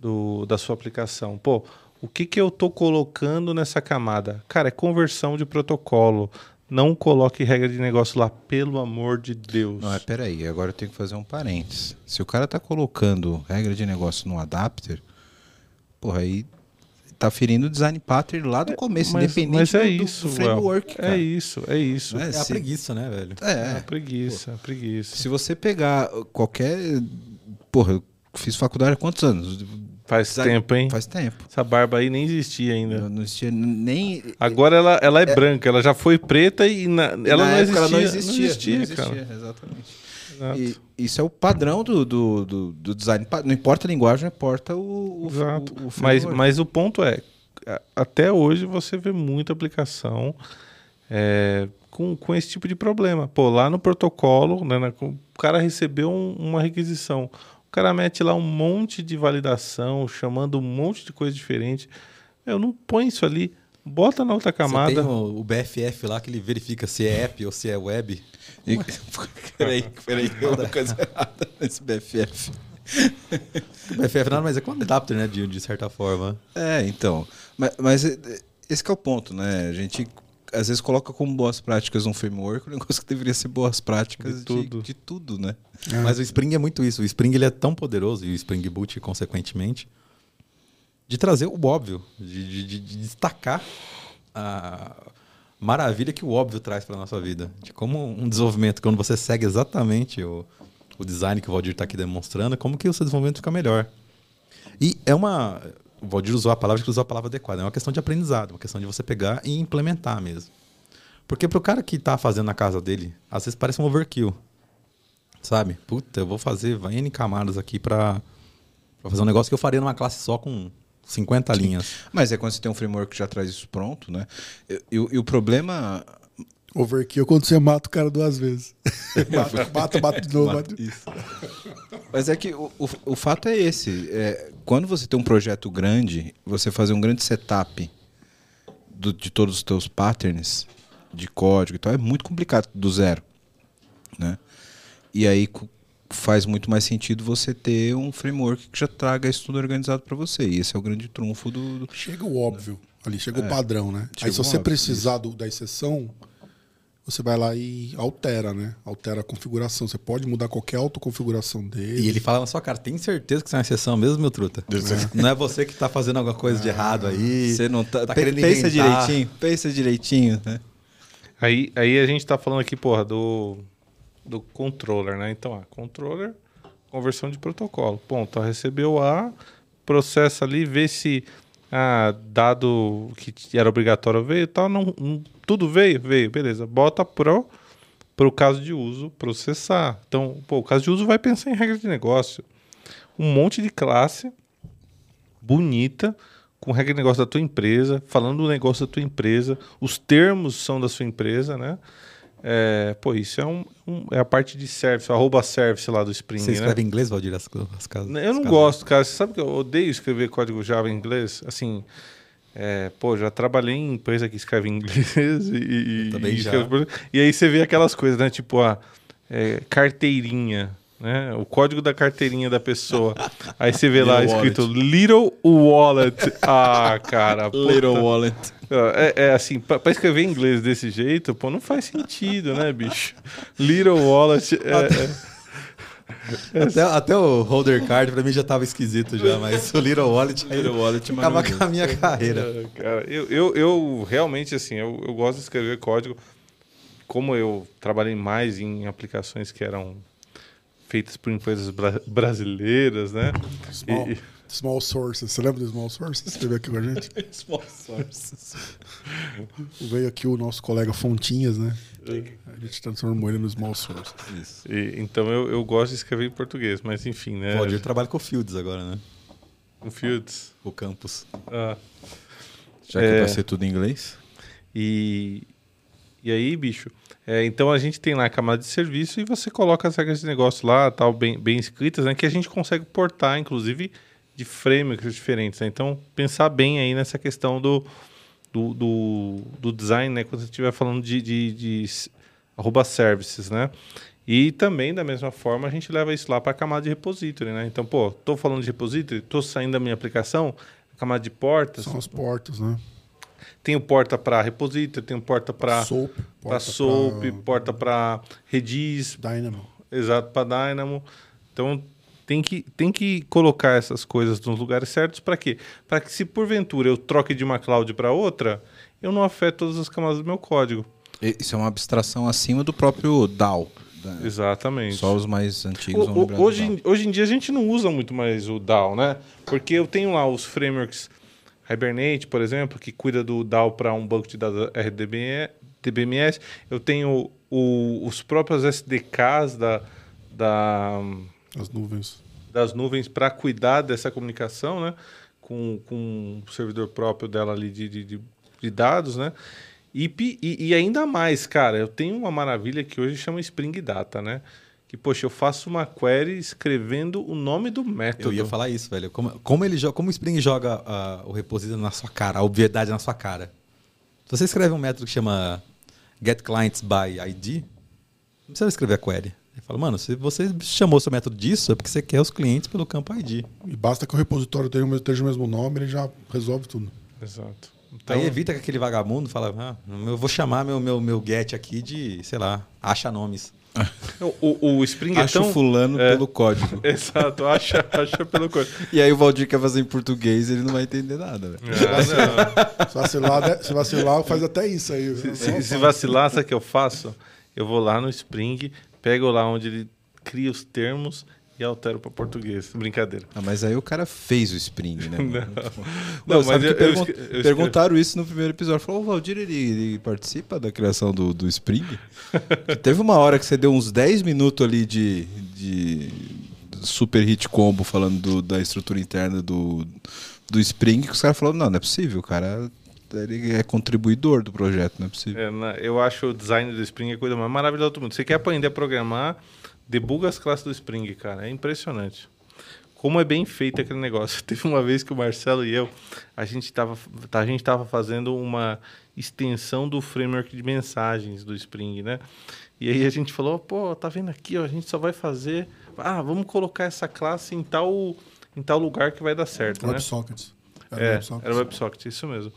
do, da sua aplicação. Pô, o que, que eu estou colocando nessa camada? Cara, é conversão de protocolo. Não coloque regra de negócio lá, pelo amor de Deus. Não, é peraí, agora eu tenho que fazer um parênteses. Se o cara tá colocando regra de negócio no adapter, porra, aí tá ferindo o design pattern lá do começo, mas, independente mas é do, isso, do framework. Well. É isso, é isso. É, É a se- preguiça, né, velho? É, É, preguiça, preguiça. se você pegar qualquer. Porra, eu fiz faculdade há quantos anos? Faz tempo, hein? Faz tempo. Essa barba aí nem existia ainda. Não, não existia nem. Agora ela, ela é, branca, ela já foi preta e na- ela, na não existia, ela não existia. Não existia, não existia, cara. Exatamente. E isso é o padrão do, do, do, do design. Não importa a linguagem, não importa o, o, Exato. o, o mas, mas o ponto é, até hoje você vê muita aplicação é, com, com esse tipo de problema. Pô, lá no protocolo, né, na- o cara recebeu um- uma requisição. O cara mete lá um monte de validação, chamando um monte de coisa diferente. Eu não põe isso ali. Bota na outra Você camada. tem o, o BFF lá que ele verifica se é app ou se é web. E- peraí, peraí, tem uma coisa errada nesse BFF. O BFF nada mais é um adapter, né, de, de certa forma. É, então. Mas, mas é- é- esse que é o ponto, né? A gente às vezes coloca como boas práticas um framework, um negócio que deveria ser boas práticas De de tudo. de, tudo né? Mas o Spring é muito isso. O Spring ele é tão poderoso, e o Spring Boot, consequentemente, de trazer o óbvio, de, de- de- de destacar a maravilha que o óbvio traz para nossa vida. De como um desenvolvimento, quando você segue exatamente o, o design que o Valdir está aqui demonstrando, como que o seu desenvolvimento fica melhor. E é uma. O Valdir usou a palavra que usou a palavra adequada. É uma questão de aprendizado, uma questão de você pegar e implementar mesmo. Porque pro cara que tá fazendo na casa dele, às vezes parece um overkill. Sabe? Puta, eu vou fazer N camadas aqui pra, pra fazer um negócio que eu faria numa classe só com 50 linhas. Mas é quando você tem um framework que já traz isso pronto, né? E, e- e o problema. Overkill quando você mata o cara duas vezes. mata, mata, mata de novo. Mata. Isso. Mas é que o, o, o fato é esse. É, quando você tem um projeto grande, você fazer um grande setup do- de todos os teus patterns de código e tal, é muito complicado do zero. Né? E aí faz muito mais sentido você ter um framework que já traga isso tudo organizado para você. E esse é o grande trunfo do. do- Chega o óbvio ali, chega o padrão, né? Chega Aí se você óbvio, precisar do- da exceção, você vai lá e altera, né? Altera a configuração. Você pode mudar qualquer autoconfiguração dele. E ele fala na sua cara, tem certeza que isso é uma exceção mesmo, meu truta? Não é você que tá fazendo alguma coisa de errado aí. Você não tá. tá pe- querendo pensa inventar. direitinho. Pensa direitinho, né? Aí, aí a gente tá falando aqui, porra, do, do controller, né? Então, ah, controller, conversão de protocolo. Ponto. Recebeu A, processa ali, vê se ah, dado que era obrigatório veio e tal, não, não- tudo veio, veio, beleza. Bota pro para o caso de uso processar. Então, pô, o caso de uso vai pensar em regra de negócio. Um monte de classe bonita, com regra de negócio da tua empresa, falando do negócio da tua empresa, os termos são da sua empresa, né? É, pô, isso é, um, um- é a parte de service, arroba service lá do Spring, Você né? escreve em inglês, Valdir, as, as casas? Eu não gosto, cara. Você sabe que eu odeio escrever código Java em inglês? Assim, é, pô, já trabalhei em empresa que escreve em inglês e, e, também e escreve- e aí você vê aquelas coisas, né? Tipo, a é, carteirinha, né? O código da carteirinha da pessoa. Aí você vê lá Little escrito Little Wallet. Ah, cara. puta. Wallet. É, é assim, pra escrever em inglês desse jeito, pô, não faz sentido, né, bicho? Little Wallet é, é- Até, até o holder card pra mim já tava esquisito já, mas o Little Wallet aí Little Wallet é acaba com a minha carreira. É, cara, eu, eu, eu realmente, assim, eu, eu gosto de escrever código. Como eu trabalhei mais em aplicações que eram feitas por empresas bra- brasileiras, né? Small, E- small Sources. Você lembra do Small Sources? Esteve aqui com a gente? Small sources. Veio aqui o nosso colega Fontinhas, né? A gente transformou ele no Small Sources. e- então eu, eu gosto de escrever em português, mas enfim, né? O Valdir trabalha com o Fields agora, né? Com Fields. O campus. Ah. Já que É. vai ser tudo em inglês. E, e aí, bicho, é, então a gente tem lá a camada de serviço e você coloca as regras de negócio lá, tal, bem, bem escritas, né? Que a gente consegue portar, inclusive, de frameworks diferentes. né? Então, pensar bem aí nessa questão do, do, do, do design, né? Quando você estiver falando de, de, de arroba services, né? E também, da mesma forma, a gente leva isso lá para a camada de repository, né? Então, pô, tô falando de repository, tô saindo da minha aplicação, a camada de portas, São as portas, né? tem o porta para repository, tem o porta para Soap. para SOAP, pra porta para Redis, Dynamo. exato, para Dynamo. Então tem que, tem que colocar essas coisas nos lugares certos para quê? Para que se porventura eu troque de uma cloud para outra, eu não afeto todas as camadas do meu código. Isso é uma abstração acima do próprio DAO. né? Exatamente. Só os mais antigos O- o- hoje, hoje em dia a gente não usa muito mais o DAO, né? Porque eu tenho lá os frameworks Hibernate, por exemplo, que cuida do DAO para um banco de dados RDBMS. DBMS. Eu tenho o- os próprios SDKs da, da, As nuvens. das nuvens para cuidar dessa comunicação, né? Com, com o servidor próprio dela ali de, de, de- dados, né? E, e, e ainda mais, cara, eu tenho uma maravilha que hoje chama Spring Data, né? Que, poxa, eu faço uma query escrevendo o nome do método. Eu ia falar isso, velho. Como, como ele joga, como o Spring joga ah, o repository na sua cara, a obviedade na sua cara. Se você escreve um método que chama getClientsByID, não precisa escrever a query. Ele fala, mano, se você chamou seu método disso, é porque você quer os clientes pelo campo ID. E basta que o repositório tenha o esteja o mesmo nome, ele já resolve tudo. Exato. Então, Aí evita que aquele vagabundo fala, ah, eu vou chamar meu, meu, meu get aqui de, sei lá, acha nomes. o, o Spring Acha é tão... o fulano é. pelo código. Exato, acha, acha pelo código. E aí o Valdir quer fazer em português, ele não vai entender nada, não. Se vacilar, né? se vacilar, faz até isso aí. Se, se vacilar, sabe o que eu faço? Eu vou lá no Spring, pego lá onde ele cria os termos, e altero para português. Brincadeira. Ah, mas aí o cara fez o Spring, né? Não. Não, Não, mas eu- pergun- eu perguntaram isso no primeiro episódio. Falou, o Valdir, ele, ele participa da criação do, do Spring? Teve uma hora que você deu uns 10 minutos ali de, de super hit combo falando do- da estrutura interna do, do Spring, que os caras falaram, não, não é possível, o cara ele é contribuidor do projeto, não é possível. É, na- eu acho o design do Spring a coisa mais maravilhosa do mundo. Você quer aprender a programar, debuga as classes do Spring, cara. É impressionante. Como é bem feito aquele negócio. Teve uma vez que o Marcelo e eu, a gente estava a gente tava fazendo uma extensão do framework de mensagens do Spring, né? E aí a gente falou, pô, tá vendo aqui, ó, a gente só vai fazer... Ah, vamos colocar essa classe em tal, em tal lugar que vai dar certo, né? WebSockets. Era É, WebSockets. era o WebSocket, isso mesmo.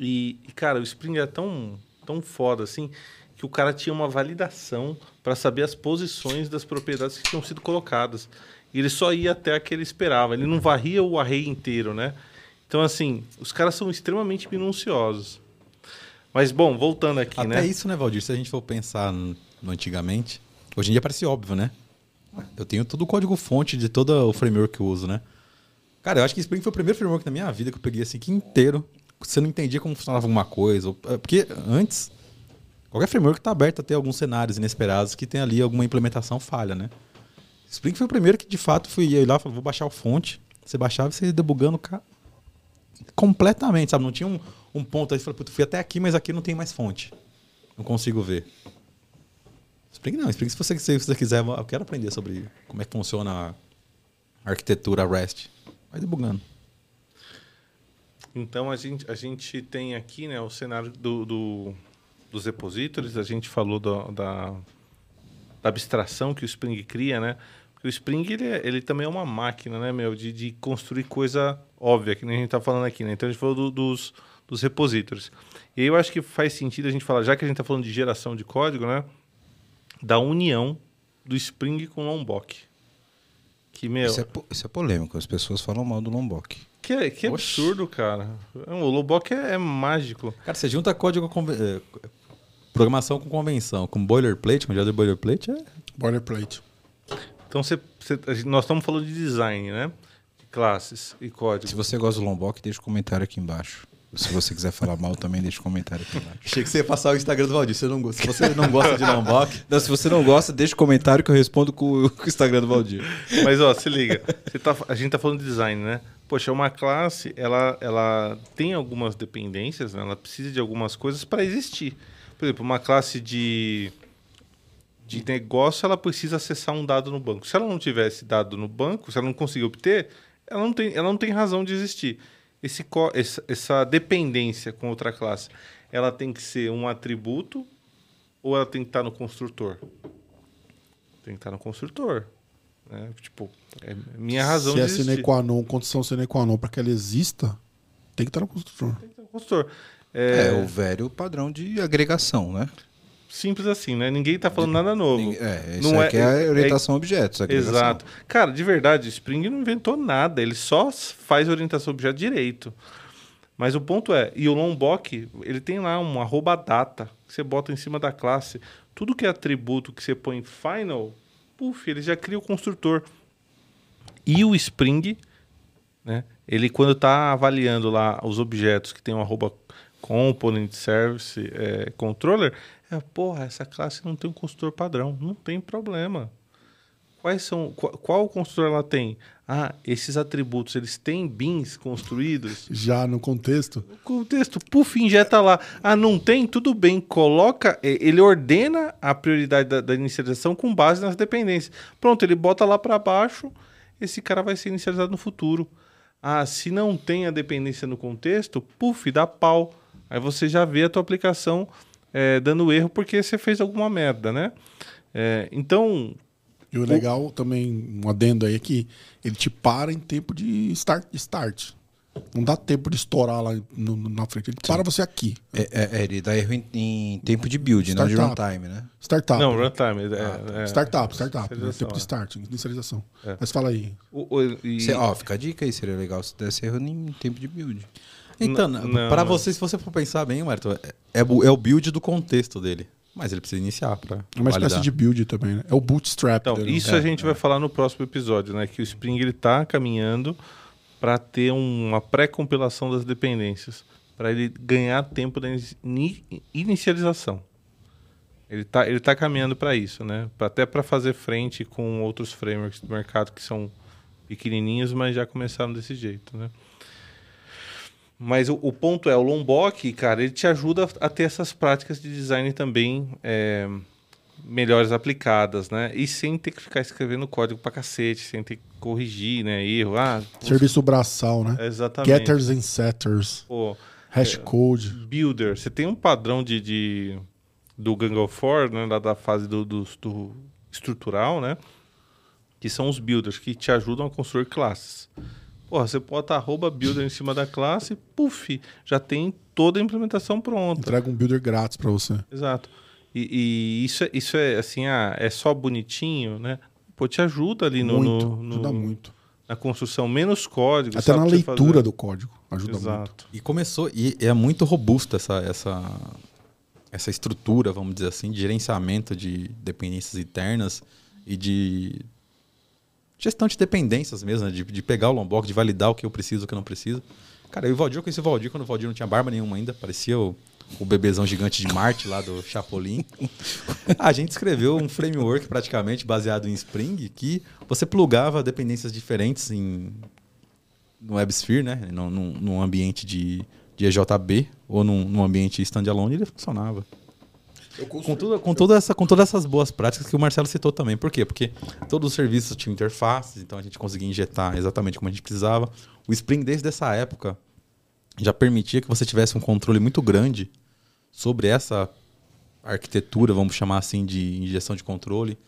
E, e, cara, o Spring é tão, tão foda assim que o cara tinha uma validação para saber as posições das propriedades que tinham sido colocadas. E ele só ia até a que ele esperava. Ele não varria o array inteiro, né? Então, assim, os caras são extremamente minuciosos. Mas, bom, voltando aqui, Até né? isso, né, Valdir? Se a gente for pensar no no antigamente, hoje em dia parece óbvio, né? Eu tenho todo o código-fonte de todo o framework que eu uso, né? Cara, eu acho que Spring foi o primeiro framework na minha vida que eu peguei assim que inteiro. Você não entendia como funcionava alguma coisa. é, Porque antes, qualquer framework está aberto a ter alguns cenários inesperados que tem ali alguma implementação falha, né? Spring foi o primeiro que de fato fui lá falei, vou baixar o fonte. Você baixava e você ia debugando ca- completamente, sabe? Não tinha um, um ponto aí, falou, "Puta, fui até aqui, mas aqui não tem mais fonte. Não consigo ver. Spring não, Spring se você, se você quiser, eu quero aprender sobre como é que funciona a arquitetura REST. Vai debugando. Então a gente, a gente tem aqui né, o cenário do, do- dos repositories, a gente falou do- da, da abstração que o Spring cria, né? Porque o Spring ele, é- ele também é uma máquina, né, meu, de, de construir coisa óbvia, que nem a gente está falando aqui, né? Então a gente falou do- dos, dos repositories. E aí eu acho que faz sentido a gente falar, já que a gente está falando de geração de código, né? Da união do Spring com o Lombok. Que, meu, Isso é, isso é polêmico, as pessoas falam mal do Lombok. Que, que absurdo, cara. O Lombok é- é mágico. Cara, você junta código conven- eh, programação com convenção, com boilerplate, com de boilerplate, é Boilerplate. Então, você, você- nós estamos falando de design, né? De classes e código. Se você gosta do Lombok, deixa um comentário aqui embaixo. Se você quiser falar mal, também deixa um comentário aqui embaixo. Achei que você ia passar o Instagram do Valdir. Você não, go- se você não gosta de Lombok, Não, se você não gosta, deixa um comentário que eu respondo com, o- com Instagram do Valdir. Mas, ó, se liga. Você tá- a gente está falando de design, né? Poxa, uma classe, ela, ela tem algumas dependências, né? Ela precisa de algumas coisas para existir. Por exemplo, uma classe de, de negócio, ela precisa acessar um dado no banco. Se ela não tivesse dado no banco, se ela não conseguir obter, ela não tem, ela não tem razão de existir. Esse, essa dependência com outra classe, ela tem que ser um atributo ou ela tem que estar no construtor? Tem que estar no construtor. Né? Tipo, é minha razão Se de é existir. sine qua non, condição sine qua non para que ela exista, tem que estar no construtor. Tem que estar no construtor. É, É, o velho padrão de agregação, né? Simples assim, né? Ninguém está falando nada novo. É, isso Não aqui é, é- a orientação a objetos. agregação. Exato. Cara, de verdade, o Spring não inventou nada. Ele só faz orientação a objeto direito. Mas o ponto é, e o Lombok, ele tem lá uma arroba data que você bota em cima da classe. Tudo que é atributo que você põe em final, puf, ele já cria o construtor. E o Spring, né? Ele quando está avaliando lá os objetos que tem um arroba component service é, controller, é, porra, essa classe não tem um construtor padrão, não tem problema. Quais são qual, qual construtor ela tem? Ah, esses atributos, eles têm bins construídos? Já no contexto, O contexto, puf, injeta lá. Ah, não tem? Tudo bem, coloca. eh, Ele ordena a prioridade da, da inicialização com base nas dependências. Pronto, ele bota lá para baixo, esse cara vai ser inicializado no futuro. Ah, se não tem a dependência no contexto, puf, dá pau. Aí você já vê a tua aplicação eh, dando erro porque você fez alguma merda, né? Eh, então, e o legal também, um adendo aí, é que ele te para em tempo de start. start. Não dá tempo de estourar lá no- no- na frente. Ele para você aqui. É, é- é, ele dá erro em, em tempo de build, não de Startup. runtime, né? Startup. não, runtime. É, é, Startup, startup. né? Tempo de é. start, inicialização. É. Mas fala aí. O- o- e- Cê- ó, fica a dica aí, seria legal se desse erro em tempo de build. Então, para você, se você for pensar bem, Marto, é, é o- é o build do contexto dele. Mas ele precisa iniciar para É uma espécie de build também, né? É o bootstrap. Então, dele, né? isso a gente vai falar no próximo episódio, né? Que o Spring ele tá caminhando para ter uma pré-compilação das dependências, para ele ganhar tempo da ini- inicialização. Ele tá, ele tá caminhando para isso, né? Até para fazer frente com outros frameworks do mercado que são pequenininhos, mas já começaram desse jeito, né? Mas o, o ponto é, o Lombok, cara, ele te ajuda a ter essas práticas de design também é, melhores aplicadas, né? E sem ter que ficar escrevendo código pra cacete, sem ter que corrigir, né? Erro. Ah, Serviço braçal, né? exatamente. Getters and setters. Pô, Hashcode. builder, você tem um padrão de, de do Gang of Four, né, da, da fase do, do, do estrutural, né, que são os builders que te ajudam a construir classes. Porra, você bota arroba builder em cima da classe, puf, já tem toda a implementação pronta. Entrega um builder grátis pra você. Exato. E, e isso, é, isso é assim, ah, é só bonitinho, né? Pô, te ajuda ali no, muito. no- no- Ajuda muito. na construção, menos código. Até sabe na leitura fazer. do código. Ajuda muito. Exato. E começou, e é muito robusta essa, essa, essa estrutura, vamos dizer assim, de gerenciamento de dependências internas e de gestão de dependências mesmo, né? de, de pegar o Lombok, de validar o que eu preciso, o que eu não preciso. Cara, eu e o Valdir, eu conheci o Valdir quando o Valdir não tinha barba nenhuma ainda, parecia o, o bebezão gigante de Marte lá do Chapolin. A gente escreveu um framework praticamente baseado em Spring que você plugava dependências diferentes em, no WebSphere, né? Num, num, num ambiente de, de EJB ou num, num ambiente standalone, ele funcionava. Com, tudo, com, toda essa, com todas essas boas práticas que o Marcelo citou também. Por quê? Porque todos os serviços tinham interfaces, então a gente conseguia injetar exatamente como a gente precisava. O Spring, desde essa época, já permitia que você tivesse um controle muito grande sobre essa arquitetura, vamos chamar assim, de injeção de controle.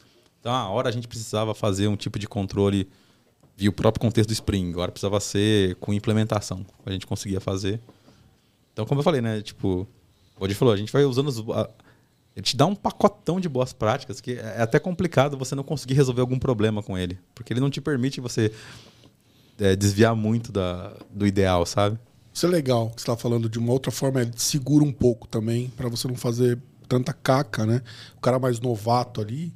Então, a hora a gente precisava fazer um tipo de controle via o próprio contexto do Spring. Agora precisava ser com implementação. A gente conseguia fazer. Então, como eu falei, né? Tipo, o falou, a gente vai usando os. Ele te dá um pacotão de boas práticas que é até complicado você não conseguir resolver algum problema com ele. Porque ele não te permite você é, desviar muito da, do ideal, sabe? Isso é legal, que você tá falando de uma outra forma, ele te segura um pouco também, pra você não fazer tanta caca, né? O cara mais novato ali,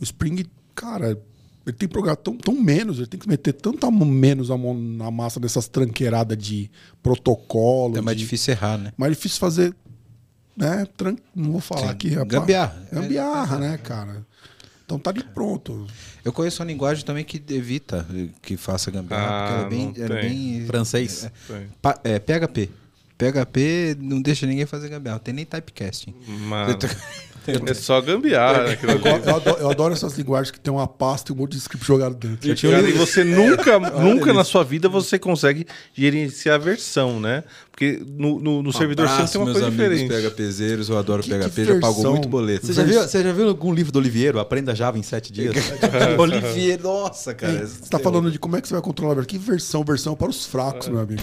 o Spring, cara, ele tem programa tão, tão menos, ele tem que meter tanto a mão- menos a mão na massa dessas tranqueiradas de protocolo. É mais de- difícil errar, né? mais difícil fazer, né? tran- Não vou falar Sim, aqui, rapaz. gambiarra. Gambiarra, né, cara? Então tá ali pronto. Eu conheço uma linguagem também que evita que faça gambiarra, Ah, porque ela é bem. ela é bem Francês. Tem. Pa- é, PHP. PHP não deixa ninguém fazer gambiarra, não tem nem typecasting. Mano, é só gambiarra. aquilo Eu, eu adoro, eu adoro essas linguagens que tem uma pasta e um monte de script jogado dentro. Cara, e você nunca, nunca na sua vida você consegue gerenciar a versão, né? Porque no, no, no servidor Abraço, sempre tem uma meus coisa amigos diferente. PHPzeiros, eu adoro Que- que PHP, já pagou muito boleto. Você já, viu, você já viu algum livro do Oliveiro, Aprenda Java em sete dias? Olivier, nossa, cara. Ei, você tá falando de como é que você vai controlar a versão? Que versão? Versão para os fracos, meu amigo.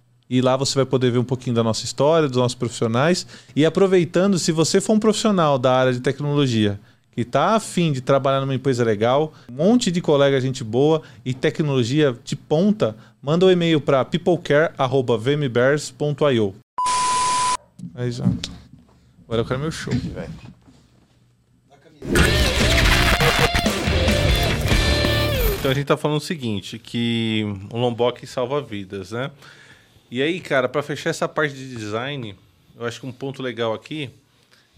E lá você vai poder ver um pouquinho da nossa história, dos nossos profissionais. E aproveitando, se você for um profissional da área de tecnologia que está afim de trabalhar numa empresa legal, um monte de colega gente boa e tecnologia de ponta, manda o um e-mail para peoplecare.vmbears.io. Aí já. Agora eu quero meu show, velho. Então a gente tá falando o seguinte, que o Lombok salva vidas, né? E aí, cara, para fechar essa parte de design, eu acho que um ponto legal aqui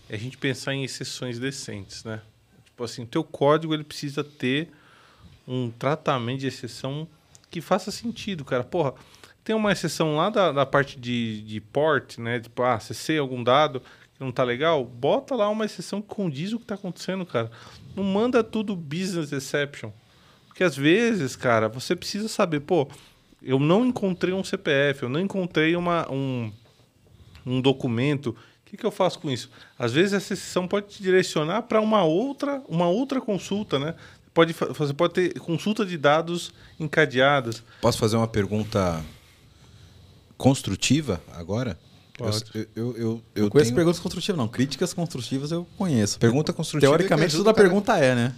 é a gente pensar em exceções decentes, né? Tipo assim, o teu código ele precisa ter um tratamento de exceção que faça sentido, cara. Porra, tem uma exceção lá da, da parte de, de port, né? Tipo, ah, CC algum dado que não tá legal, bota lá uma exceção que condiz o que tá acontecendo, cara. Não manda tudo business exception. Porque às vezes, cara, você precisa saber, pô, eu não encontrei um CPF, eu não encontrei uma, um, um documento que que, que eu faço com isso? Às vezes essa exceção pode te direcionar para uma outra, uma outra consulta, né? Pode, você pode ter consulta de dados encadeadas. Posso fazer uma pergunta construtiva agora? Pode. Eu, eu, eu, eu Eu conheço tenho... perguntas construtivas, não. Críticas construtivas eu conheço. Pergunta construtiva Teoricamente, é que toda o pergunta é, né?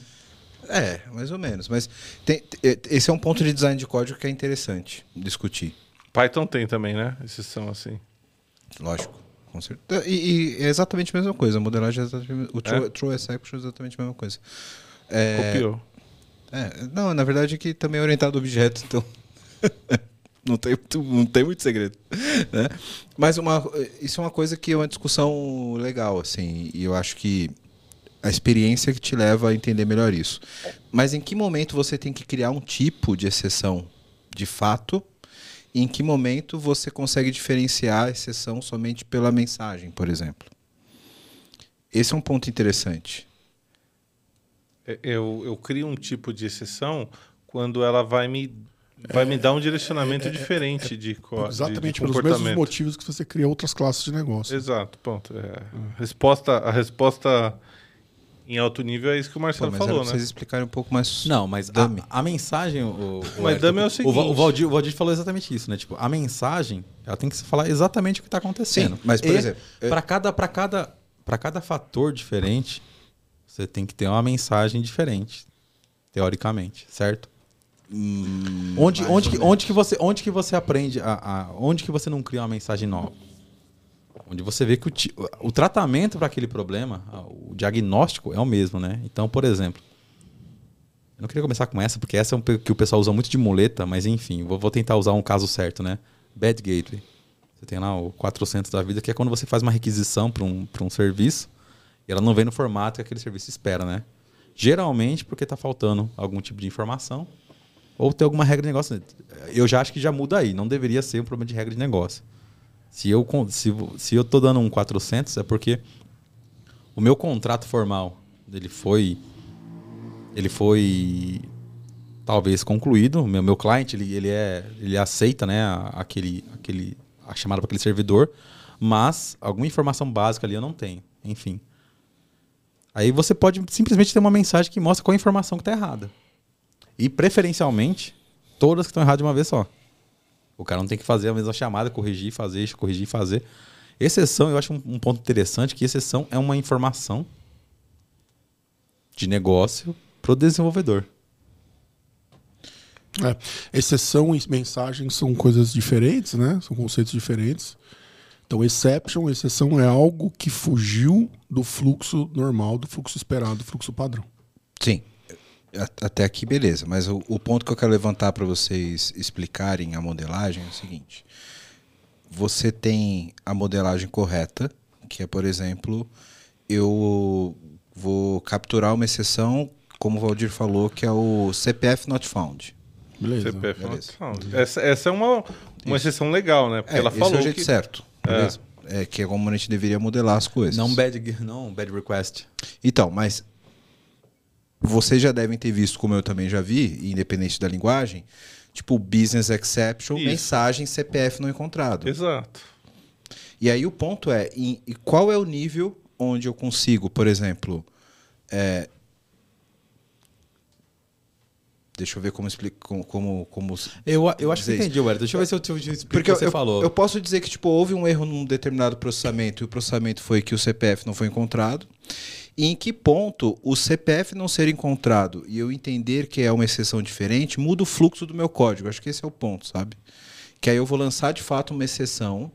É, mais ou menos. Mas tem- te- esse é um ponto de design de código que é interessante discutir. Python tem também, né? Exceção assim. Lógico. Com certeza. E, e é exatamente a mesma coisa. A modelagem é exatamente, o true, É? true exception é exatamente a mesma coisa. É, Copiou. é, não, na verdade é que também é orientado a objeto, então. não, tem muito, não tem muito segredo. Né? Mas uma, isso é uma coisa que é uma discussão legal, assim, e eu acho que a experiência que te leva a entender melhor isso. Mas em que momento você tem que criar um tipo de exceção de fato? E em que momento você consegue diferenciar a exceção somente pela mensagem, por exemplo? Esse é um ponto interessante. É, Eu, eu crio um tipo de exceção quando ela vai me, vai me dar um direcionamento diferente de, co- de- Exatamente de pelos comportamento. mesmos motivos que você cria outras classes de negócio. Exato, ponto. É, a resposta, a resposta em alto nível é isso que o Pô, Marcelo mas era falou, né? vocês explicarem um pouco mais. Não, mas a, a mensagem. O, o Mas dummy é o O, seguinte. o, Valdir, o Valdir falou exatamente isso, né? Tipo, a mensagem, ela tem que falar exatamente o que está acontecendo. Sim, mas, por E exemplo, eu- Para cada, pra cada, pra cada fator diferente, você tem que ter uma mensagem diferente, teoricamente, certo? onde, mais onde, ou que, onde, que você, onde que você aprende, a, a- onde que você não cria uma mensagem nova? Onde você vê que o, o tratamento para aquele problema, o diagnóstico é o mesmo, né? Então, por exemplo, eu não queria começar com essa, porque essa é um que o pessoal usa muito de muleta, mas enfim, vou, vou tentar usar um caso certo, né? Bad Gateway. Você tem lá o 400 da vida, que é quando você faz uma requisição para um, um serviço e ela não vem no formato que aquele serviço espera, né? Geralmente porque está faltando algum tipo de informação ou tem alguma regra de negócio. Eu já acho que já muda aí, não deveria ser um problema de regra de negócio. Se eu, se, se eu tô dando um 400 é porque o meu contrato formal ele foi ele foi talvez concluído. O meu, meu cliente ele, ele é ele aceita né aquele aquele a chamada para aquele servidor, mas alguma informação básica ali eu não tenho. Enfim. Aí você pode simplesmente ter uma mensagem que mostra qual a informação que está errada. E preferencialmente todas que estão erradas de uma vez só. O cara não tem que fazer a mesma chamada, corrigir, fazer, corrigir, fazer. Exceção, eu acho um, um ponto interessante que exceção é uma informação de negócio para o desenvolvedor. É. Exceção e mensagem são coisas diferentes, né? São conceitos diferentes. Então, exception, exceção é algo que fugiu do fluxo normal, do fluxo esperado, do fluxo padrão. Sim. Até aqui, beleza. Mas o, o ponto que eu quero levantar para vocês explicarem a modelagem é o seguinte: você tem a modelagem correta, que é, por exemplo, eu vou capturar uma exceção, como o Valdir falou, que é o CPF not found. Beleza. CPF not beleza. found. Essa, essa é uma, uma exceção legal, né? Porque É, ela esse falou é o jeito que... certo. Beleza? É. que é como a gente deveria modelar as coisas. Não bad, não bad request. Então, mas vocês já devem ter visto, como eu também já vi, independente da linguagem, tipo business exception, Isso. mensagem CPF não encontrado. Exato. E aí o ponto é, em- e qual é o nível onde eu consigo, por exemplo, é, deixa eu ver como explico, como, como, como Eu, eu acho que entendi, Wellington. Deixa eu ver se eu te eu te explico Porque o que você eu, falou. eu posso dizer que tipo, houve um erro num determinado processamento e o processamento foi que o CPF não foi encontrado. E em que ponto o CPF não ser encontrado e eu entender que é uma exceção diferente muda o fluxo do meu código. Acho que esse é o ponto, sabe? Que aí eu vou lançar de fato uma exceção.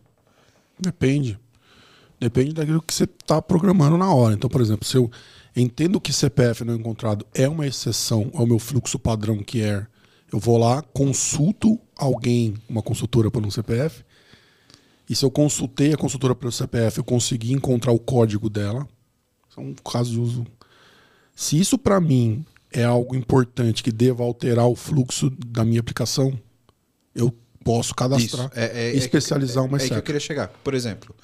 Depende. Depende daquilo que você está programando na hora. Então, por exemplo, se eu entendo que CPF não encontrado é uma exceção ao meu fluxo padrão que é, eu vou lá, consulto alguém, uma consultora por um CPF, e se eu consultei a consultora pelo CPF, eu consegui encontrar o código dela. É um caso de uso. Se isso para mim é algo importante que deva alterar o fluxo da minha aplicação, eu posso cadastrar Isso. É, é- e especializar é, uma é, é que eu exceção. queria chegar. Por exemplo,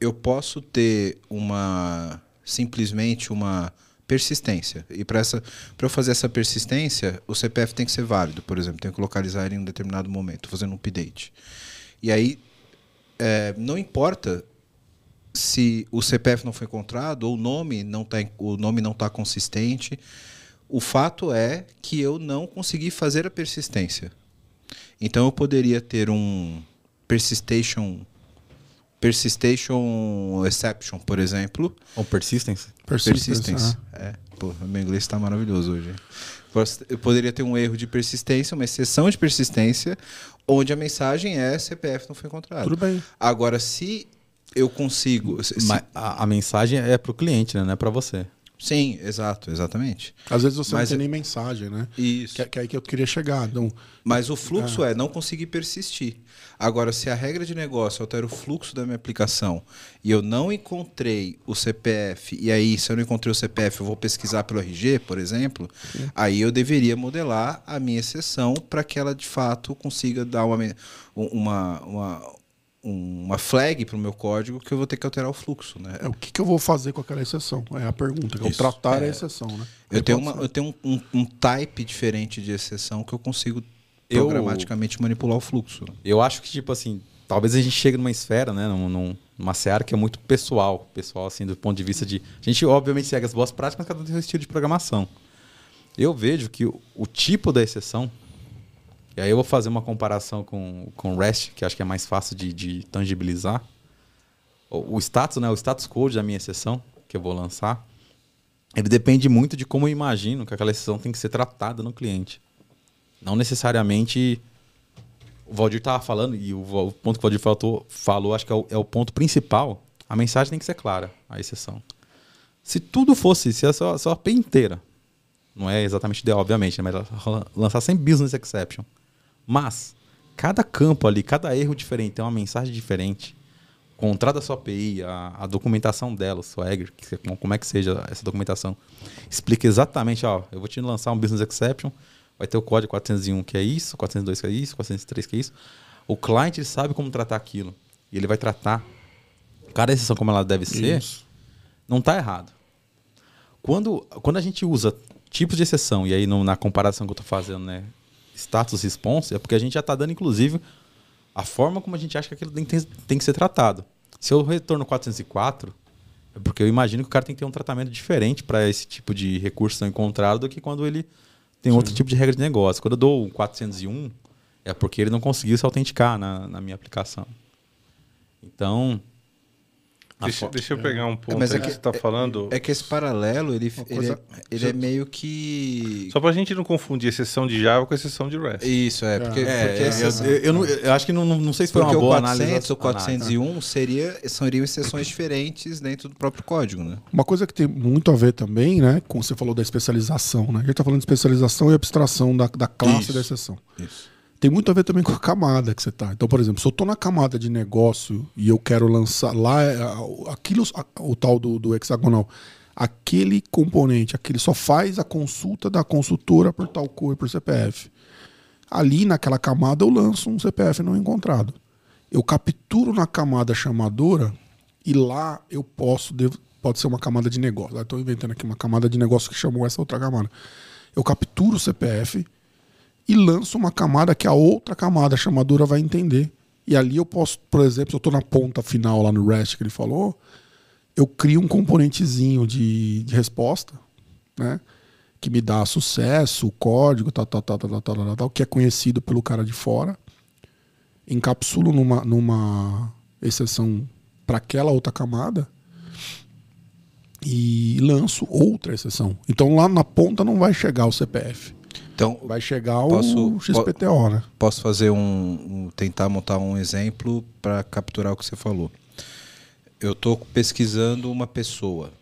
eu posso ter uma simplesmente uma persistência. E para essa para eu fazer essa persistência, o CPF tem que ser válido, por exemplo, tenho que localizar ele em um determinado momento, fazendo um update. E aí é, não importa se o CPF não foi encontrado ou o nome não tá, o nome não está consistente. O fato é que eu não consegui fazer a persistência. Então eu poderia ter um persistation persistation exception, por exemplo, Ou persistence. persistência. É, pô, meu inglês está maravilhoso hoje. Eu poderia ter um erro de persistência, uma exceção de persistência, onde a mensagem é CPF não foi encontrado. Tudo bem. Agora, se eu consigo. se- Mas a, a mensagem é pro cliente, né? Não é pra você. Sim, exato, exatamente. Às vezes você Mas não tem é- nem mensagem, né? Isso. Que, que é aí que eu queria chegar. Então, Mas o fluxo é não conseguir persistir. Agora, se a regra de negócio altera o fluxo da minha aplicação e eu não encontrei o CPF, e aí, se eu não encontrei o CPF, eu vou pesquisar pelo RG, por exemplo, aí eu deveria modelar a minha exceção para que ela de fato consiga dar uma, uma, uma, uma flag para o meu código que eu vou ter que alterar o fluxo. Né? é, o que, que eu vou fazer com aquela exceção? É a pergunta. Que é o Isso. tratar É. a exceção, né? Eu Aí tenho, uma, ser. eu tenho um, um, um type diferente de exceção que eu consigo Eu- programaticamente manipular o fluxo. Eu acho que, tipo assim, talvez a gente chegue numa esfera, né? Num, num- numa seara que é muito pessoal. Pessoal, assim, do ponto de vista de. A gente, obviamente, segue as boas práticas, mas cada um tem seu estilo de programação. Eu vejo que o, o tipo da exceção. E aí eu vou fazer uma comparação com, com REST, que acho que é mais fácil de, de tangibilizar. O, o status, né? O status code da minha exceção, que eu vou lançar, ele depende muito de como eu imagino que aquela exceção tem que ser tratada no cliente. Não necessariamente o Valdir estava falando, e o, o ponto que o Valdir falou, falou acho que é o, é o ponto principal. A mensagem tem que ser clara, a exceção. Se tudo fosse, se a sua, sua API inteira, não é exatamente ideal, obviamente, né, mas lançar sem business exception. Mas, cada campo ali, cada erro diferente, tem uma mensagem diferente. O contrato da sua API, a, a documentação dela, Swagger, que, como é que seja essa documentação, explica exatamente, ó, eu vou te lançar um business exception, vai ter o código 401 que é isso, 402 que é isso, 403 que é isso. O cliente sabe como tratar aquilo. E ele vai tratar cada exceção como ela deve ser, Isso. não está errado. Quando, quando a gente usa tipos de exceção, e aí no- na comparação que eu estou fazendo, né, status response, é porque a gente já está dando, inclusive, a forma como a gente acha que aquilo tem, tem- que ser tratado. Se eu retorno 404, é porque eu imagino que o cara tem que ter um tratamento diferente para esse tipo de recurso não encontrado do que quando ele tem outro tipo de regra de negócio. Quando eu dou um 401, é porque ele não conseguiu se autenticar na, na minha aplicação. Então. A Deixa, deixa eu pegar um ponto mas aí é que, que- você está falando. É que esse paralelo, ele, Uma ele, coisa- é, ele é meio que. Só pra gente não confundir exceção de Java com exceção de REST. Isso, é. Porque, É, porque, é, essa- eu, eu não- eu acho que não, não- sei se foi porque uma o boa 400 análise. ou 401 seria, seriam exceções diferentes dentro do próprio código, né? Uma coisa que tem muito a ver também, né? Como você falou da especialização, né? A gente tá falando de especialização e abstração da, da classe Isso. da exceção. Isso. Tem muito a ver também com a camada que você tá. Então, por exemplo, se eu tô na camada de negócio e eu quero lançar lá é, aquilo, o tal do, do hexagonal, aquele componente, aquele só faz a consulta da consultora por tal cor, por CPF. Ali naquela camada eu lanço um CPF não encontrado. Eu capturo na camada chamadora e lá eu posso, devo- pode ser uma camada de negócio. Estou inventando aqui uma camada de negócio que chamou essa outra camada. Eu capturo o CPF e lanço uma camada que a outra camada chamadora vai entender. E ali eu posso, por exemplo, se eu estou na ponta final lá no REST que ele falou, eu crio um componentezinho de, de resposta, né? Que me dá sucesso, código, tal, tal, tal, tal, tal, tal, tal, que é conhecido pelo cara de fora. Encapsulo numa, numa exceção para aquela outra camada e lanço outra exceção. Então lá na ponta não vai chegar o CPF. Então, Vai chegar Posso- o XPTO, né? posso fazer um, um- tentar montar um exemplo para capturar o que você falou. Eu estou pesquisando uma pessoa,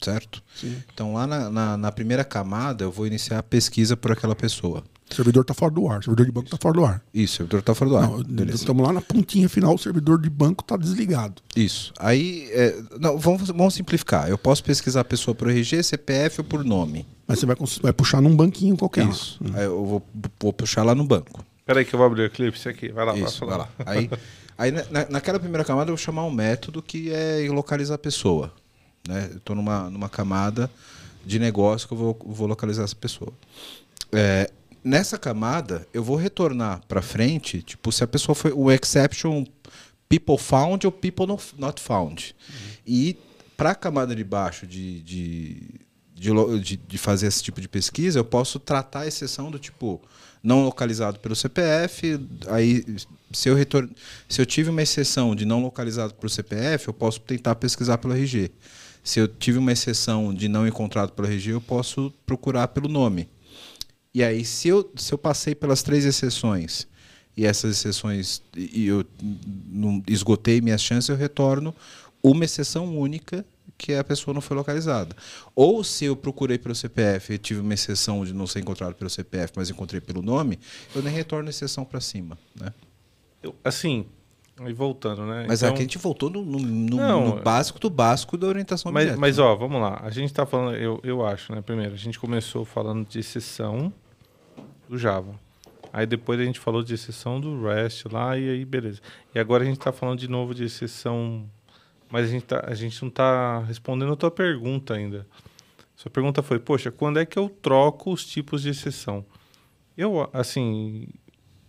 certo? Sim. Então lá na, na- na primeira camada eu vou iniciar a pesquisa por aquela pessoa. O servidor tá fora do ar, o servidor de banco tá fora do ar. Isso, o servidor está fora do ar. Não, Beleza. estamos lá na pontinha final, o servidor de banco tá desligado. Isso. Aí, é, não, vamos, vamos simplificar. Eu posso pesquisar a pessoa por RG, CPF ou por nome. Mas você vai, vai puxar num banquinho qualquer. Isso. Aí eu vou, vou puxar lá no banco. Peraí que eu vou abrir o Eclipse aqui. Vai lá, vai Isso, vai lá. Aí, aí na- na, naquela primeira camada eu vou chamar um método que é localizar a pessoa. Né? Eu estou numa, numa camada de negócio que eu vou, vou localizar essa pessoa. É, nessa camada, eu vou retornar para frente, tipo, se a pessoa foi o exception people found ou people no- not found. E para a camada de baixo de, de, de- de fazer esse tipo de pesquisa, eu posso tratar a exceção do tipo não localizado pelo CPF, aí se eu, retor... se eu tive uma exceção de não localizado pelo CPF, eu posso tentar pesquisar pelo RG. Se eu tive uma exceção de não encontrado pelo RG, eu posso procurar pelo nome. E aí, se eu, se eu passei pelas três exceções e essas exceções e e eu não esgotei minhas chances, eu retorno uma exceção única que a pessoa não foi localizada. Ou se eu procurei pelo CPF e tive uma exceção de não ser encontrado pelo CPF, mas encontrei pelo nome, eu nem retorno a exceção para cima. Né? Eu- assim, aí voltando, né? Mas Então- aqui a gente voltou no, no- Não, no básico do básico da orientação Mas, objeto, mas né? ó, vamos lá. A gente tá falando, eu, eu acho, né? Primeiro, a gente começou falando de exceção do Java. Aí depois a gente falou de exceção do REST lá e aí beleza. E agora a gente tá falando de novo de exceção, mas a gente, tá, a gente não tá respondendo a tua pergunta ainda. Sua pergunta foi, poxa, quando é que eu troco os tipos de exceção? Eu, assim,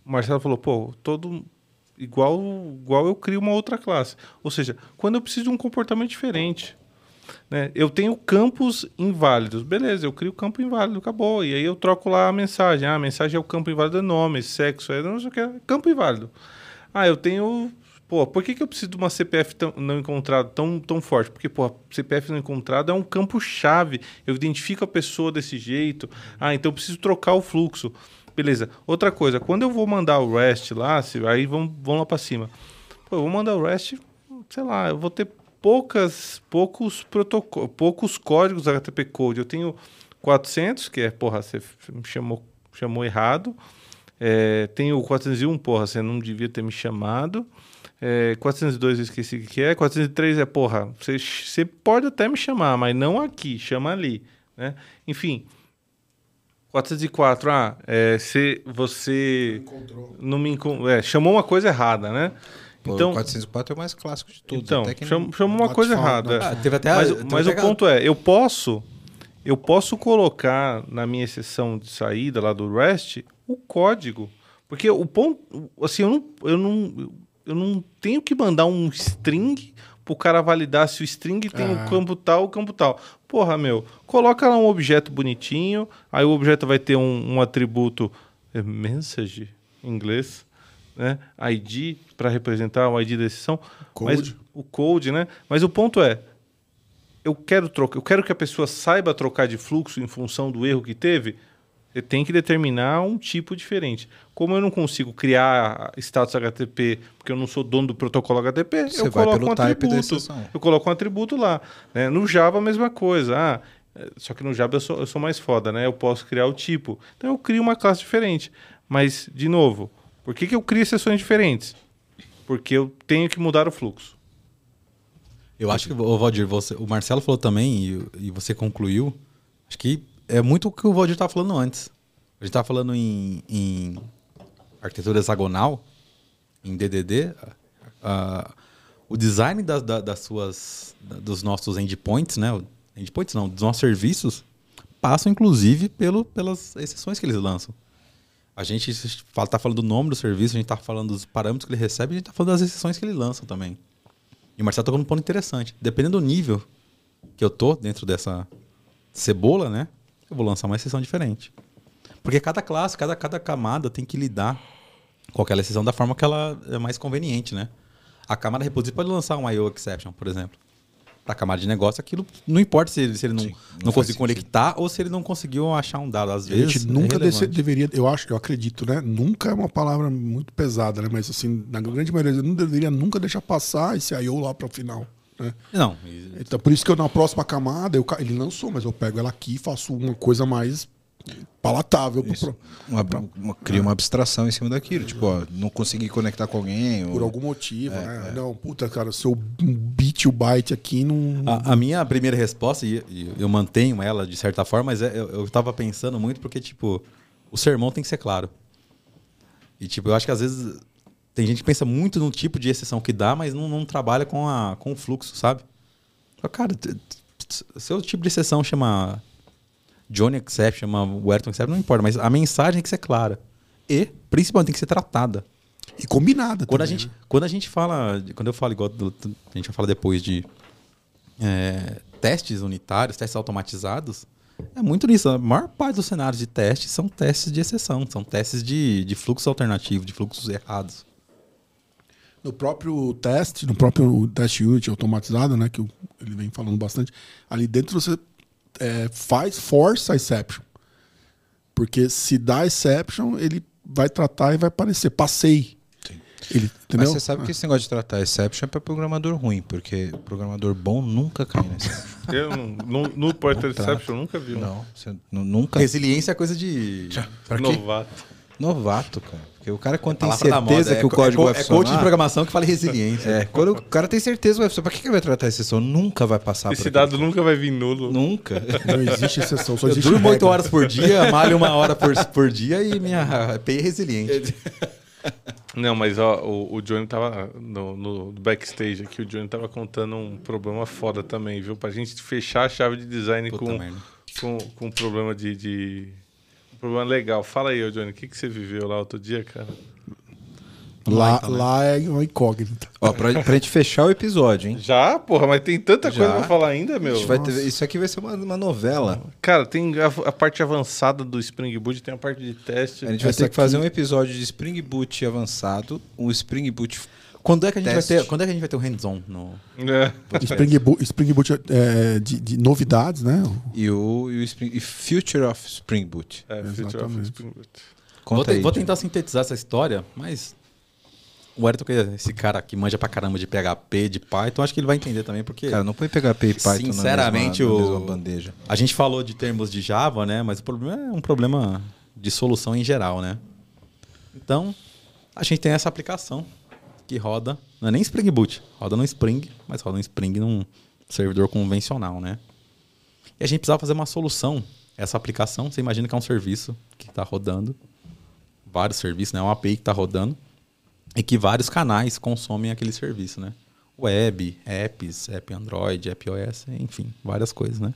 o Marcelo falou, pô, todo igual igual eu crio uma outra classe. Ou seja, quando eu preciso de um comportamento diferente. Né? Eu tenho campos inválidos. Beleza, eu crio campo inválido, acabou. E aí eu troco lá a mensagem. Ah, a mensagem é o campo inválido é nome, sexo, é não sei o que, campo inválido. Ah, eu tenho. Pô, por que, que eu preciso de uma CPF tão, não encontrado tão, tão forte? Porque, pô, CPF não encontrado é um campo-chave. Eu identifico a pessoa desse jeito. Ah, então eu preciso trocar o fluxo. Beleza. Outra coisa, quando eu vou mandar o REST lá, se- aí vamos, vamos lá para cima. Pô, eu vou mandar o REST, sei lá, eu vou ter poucas, poucos protocolos, poucos códigos HTTP Code. Eu tenho 400, que é, porra, você me chamou, chamou errado. É, tenho o 401, porra, você não devia ter me chamado. É, 402 eu esqueci o que é. 403 é, porra, você, você pode até me chamar, mas não aqui, chama ali. Né? Enfim, 404, ah, é, se você não me encon- é, chamou uma coisa errada, né? Pô, então, o 404 é o mais clássico de todos. então até que cham- não- chamou uma coisa errada. é. Ah, teve até a- mas teve mas o até a- ponto é, eu posso eu posso colocar na minha exceção de saída lá do REST o código, porque o ponto assim, eu não eu não eu não tenho que mandar um string pro cara validar se o string tem o Ah. campo tal, o campo tal. Porra, meu, coloca lá um objeto bonitinho, aí o objeto vai ter um, um atributo é, message em inglês, né? ID para representar o ID da exceção, Code. mas o code, né? Mas o ponto é, eu quero trocar, eu quero que a pessoa saiba trocar de fluxo em função do erro que teve. Você tem que determinar um tipo diferente. Como eu não consigo criar status HTTP, porque eu não sou dono do protocolo HTTP, Você eu coloco um atributo. Eu coloco um atributo lá. né? No Java, a mesma coisa. Ah, só que no Java eu sou, eu sou mais foda, né? Eu posso criar o tipo. Então eu crio uma classe diferente. Mas, de novo, por que, que eu crio exceções diferentes? Porque eu tenho que mudar o fluxo. Eu acho que, o Valdir, você, o Marcelo falou também, e, e você concluiu, acho que é muito o que o Valdir estava falando antes. A gente estava falando em, em arquitetura hexagonal, em DDD, ah, o design das, da- das suas, dos nossos endpoints, né? Endpoints não, dos nossos serviços, passam inclusive pelo, pelas exceções que eles lançam. A gente está falando do nome do serviço, a gente está falando dos parâmetros que ele recebe, a gente está falando das exceções que ele lança também. E o Marcelo tocou num ponto interessante. Dependendo do nível que eu tô dentro dessa cebola, né? Eu vou lançar uma exceção diferente. Porque cada classe, cada, cada camada tem que lidar com aquela exceção da forma que ela é mais conveniente, né? A camada repository pode lançar um IO exception, por exemplo. Para a camada de negócio, aquilo não importa se ele, se ele não, Sim, não, não conseguiu conectar ou se ele não conseguiu achar um dado. Às A vezes. gente é nunca desse- deveria, eu acho, eu acredito, né? Nunca é uma palavra muito pesada, né? Mas assim, na grande maioria, não deveria nunca deixar passar esse I.O. lá para o final. Né? Não, Então, por isso que eu na próxima camada, eu, ele lançou, mas eu pego ela aqui e faço uma coisa mais palatável pro, Isso. pro- Uma, uma- cria uma abstração em cima daquilo. Tipo, ó, não consegui conectar com alguém. ou- por algum motivo, né? Não, puta, cara, se eu bit o byte aqui não. A, a minha primeira resposta, e, e eu mantenho ela de certa forma, mas é- eu, eu tava pensando muito porque, tipo, o sermão tem que ser claro. E, tipo, eu acho que às vezes tem gente que pensa muito no tipo de exceção que dá, mas não, não trabalha com, a, com o fluxo, sabe? Cara, seu tipo de exceção chama Johnny Exception, chama Werton Exception, não importa, mas a mensagem tem que ser clara. E, principalmente, tem que ser tratada. E combinada Quando a, também, gente, né? quando a gente fala, quando eu falo igual, do- a gente vai falar depois de é, testes unitários, testes automatizados, é muito nisso. A maior parte dos cenários de teste são testes de exceção, são testes de, de fluxo alternativo, de fluxos errados. No próprio teste, no próprio test unit automatizado, né, que ele vem falando bastante, ali dentro você é, faz force a exception. Porque se dá exception, ele vai tratar e vai aparecer. Passei. Ele? Mas você sabe que esse negócio de tratar exception é para programador ruim, porque programador bom nunca cai nesse. Eu não- no, no Porter. Exception eu nunca vi Não, você nu- nunca. Resiliência é coisa de. Novato. Novato, cara. Porque o cara, quando tem Palavra da certeza moda, que o é, código é, vai co- é funcionar... coach de programação que fala resiliência. É, quando o cara tem certeza que vai funcionar, pra que que ele vai tratar a exceção? Nunca vai passar Esse por dado nunca vai vir nulo. Nunca. Não existe exceção, só Eu existe durmo 8 regra. horas por dia, malho uma hora por, por dia e minha API é resiliente. Não, mas ó, o, o Johnny tava no, no backstage aqui, o Johnny tava contando um problema foda também, viu? Pra gente fechar a chave de design Puta com, merda. com, com um problema de, de- problema legal. Fala aí, Johnny, o que, que você viveu lá outro dia, cara? Lá, então, né? lá é uma incógnita. Ó, pra, pra gente fechar o episódio, hein? Já, porra, mas tem tanta Já. coisa pra falar ainda, A meu. ter- isso aqui vai ser uma, uma novela. Cara, tem a, a parte avançada do Spring Boot, tem a parte de teste. A gente vai Essa ter que aqui- fazer um episódio de Spring Boot avançado, um Spring Boot... Quando é que a gente Teste. vai ter, quando é que a gente vai ter o hands-on no É. Spring Boot, Spring Boot é, de, de novidades, né? E o, e o Spring, e Future of Spring Boot. É, Future of. Spring Boot. Vou, te- aí, vou tentar sintetizar essa história, mas o Ayrton, que é esse cara que manja pra caramba de PHP, de Python, acho que ele vai entender também, porque Cara, não põe PHP e Python Sinceramente, na, mesma, na o- mesma bandeja. a gente falou de termos de Java, né? Mas o problema é um problema de solução em geral, né? Então, a gente tem essa aplicação que roda, não é nem Spring Boot, roda no Spring, mas roda no Spring num servidor convencional, né? E a gente precisava fazer uma solução. Essa aplicação, você imagina que é um serviço que está rodando, vários serviços, né? É uma API que está rodando e que vários canais consomem aquele serviço, né? Web, apps, app Android, app iOS, enfim, várias coisas, né?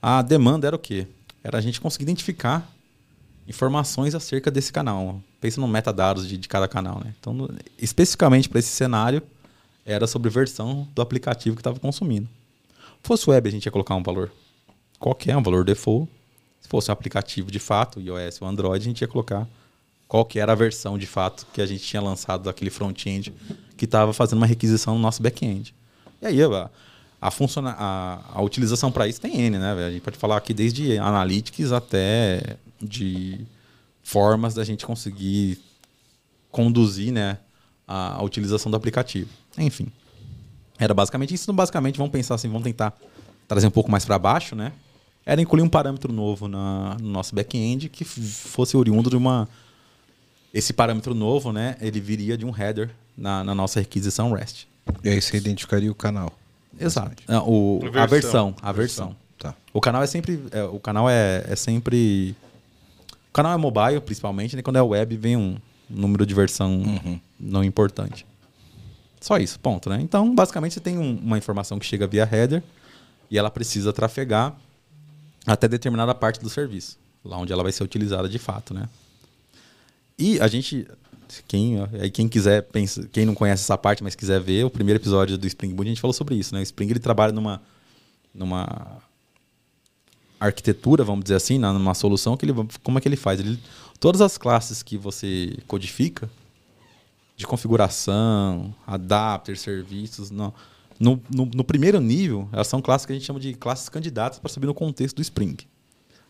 A demanda era o quê? Era a gente conseguir identificar informações acerca desse canal. Pensa no metadados de, de cada canal, né? Então, no- especificamente para esse cenário, era sobre versão do aplicativo que estava consumindo. Fosse web, a gente ia colocar um valor qualquer, um valor default. Se fosse um aplicativo de fato, iOS ou Android, a gente ia colocar qual que era a versão de fato que a gente tinha lançado daquele front-end que estava fazendo uma requisição no nosso back-end. E aí, a, a, funciona, a, a utilização para isso tem N, né? A gente pode falar aqui desde analytics até de formas da gente conseguir conduzir né, a, a utilização do aplicativo. Enfim. Era basicamente isso. Então, basicamente, vamos pensar assim, vamos tentar trazer um pouco mais para baixo, né? Era incluir um parâmetro novo na, no nosso back-end que fosse oriundo de uma. Esse parâmetro novo, né? Ele viria de um header na, na nossa requisição REST. E aí você identificaria o canal. Exato. Ah, o, A a versão. versão. A versão. Tá. O canal é sempre. é, o canal é, é sempre. O canal é mobile, principalmente, né? Quando é web, vem um número de versão não importante. Só isso, ponto, né? Então, basicamente, você tem um- uma informação que chega via header e ela precisa trafegar até determinada parte do serviço, lá onde ela vai ser utilizada de fato, né? E a gente, quem, aí quem quiser, pensa, quem não conhece essa parte, mas quiser ver, o primeiro episódio do Spring Boot a gente falou sobre isso, né? O Spring ele trabalha numa numa arquitetura, vamos dizer assim, numa solução que ele como é que ele faz? Ele, todas as classes que você codifica de configuração, adapter, serviços, no, no, no primeiro nível, elas são classes que a gente chama de classes candidatas para subir no contexto do Spring.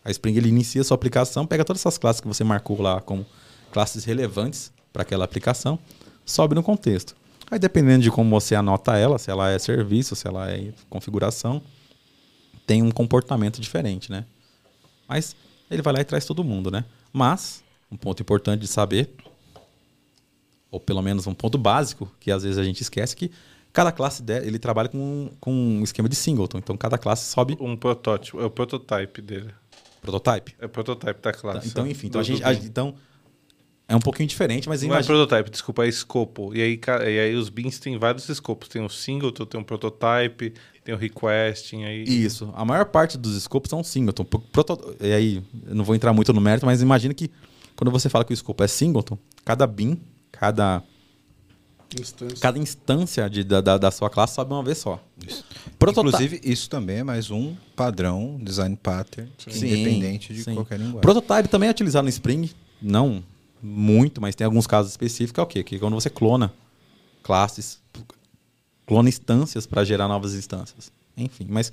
A Spring ele inicia a sua aplicação, pega todas essas classes que você marcou lá como classes relevantes para aquela aplicação, sobe no contexto. Aí dependendo de como você anota ela, se ela é serviço, se ela é configuração, tem um comportamento diferente, né? Mas ele vai lá e traz todo mundo, né? Mas, um ponto importante de saber, ou pelo menos um ponto básico, que às vezes a gente esquece, que cada classe ele trabalha com, com um esquema de singleton. Então, cada classe sobe Um protótipo, é o prototype dele. prototype. É o prototype da classe. Então, enfim, então, a gente, a- então é um pouquinho diferente, mas Não é imagina... prototype, desculpa, é escopo. E aí, e aí os beans têm vários escopos. Tem o singleton, tem um prototype, tem o requesting aí. Isso. A maior parte dos escopos são singleton. Pro- proto- E aí, eu não vou entrar muito no mérito, mas imagina que quando você fala que o escopo é singleton, cada bin, cada, Instância. cada instância de, da, da, da sua classe sobe uma vez só. Protota- Inclusive, isso também é mais um padrão, design pattern, Sim, independente de sim. qualquer linguagem. Prototype também é utilizado no Spring, não muito, mas tem alguns casos específicos, é o quê? Que quando você clona classes, clona instâncias para gerar novas instâncias. Enfim, mas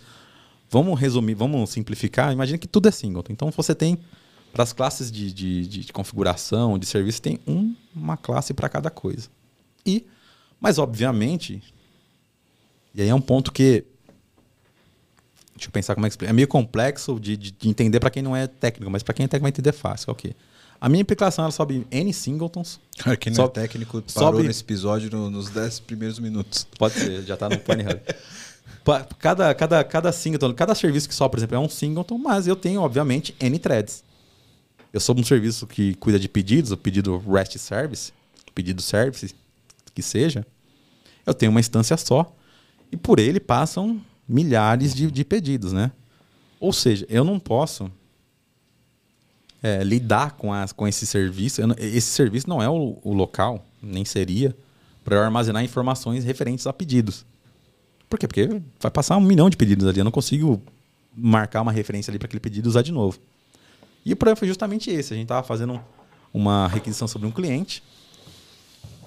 vamos resumir, vamos simplificar. Imagina que tudo é singleton. Então você tem, para as classes de, de, de configuração, de serviço, tem um- uma classe para cada coisa. E, mas obviamente, e aí é um ponto que Deixa eu pensar como é que explica. É meio complexo de, de- de entender para quem não é técnico, mas para quem é técnico vai entender fácil. Ok. A minha implicação ela sobe N singletons. Cara, quem não Sobe- é técnico parou sobe- nesse episódio no- nos 10 primeiros minutos. Pode ser, já tá no Pony Hub. Cada, cada, cada singleton, cada serviço que sobe, por exemplo, é um singleton, mas eu tenho, obviamente, N threads. Eu sou um serviço que cuida de pedidos, o pedido REST Service, pedido service, que seja. Eu tenho uma instância só e por ele passam milhares de, de pedidos, né? Ou seja, eu não posso é, lidar com, as, com esse serviço. Eu esse serviço não é o, o local, nem seria, para eu armazenar informações referentes a pedidos. Por quê? Porque vai passar um milhão de pedidos ali. Eu não consigo marcar uma referência ali para aquele pedido usar de novo. E o problema foi justamente esse. A gente estava fazendo uma requisição sobre um cliente.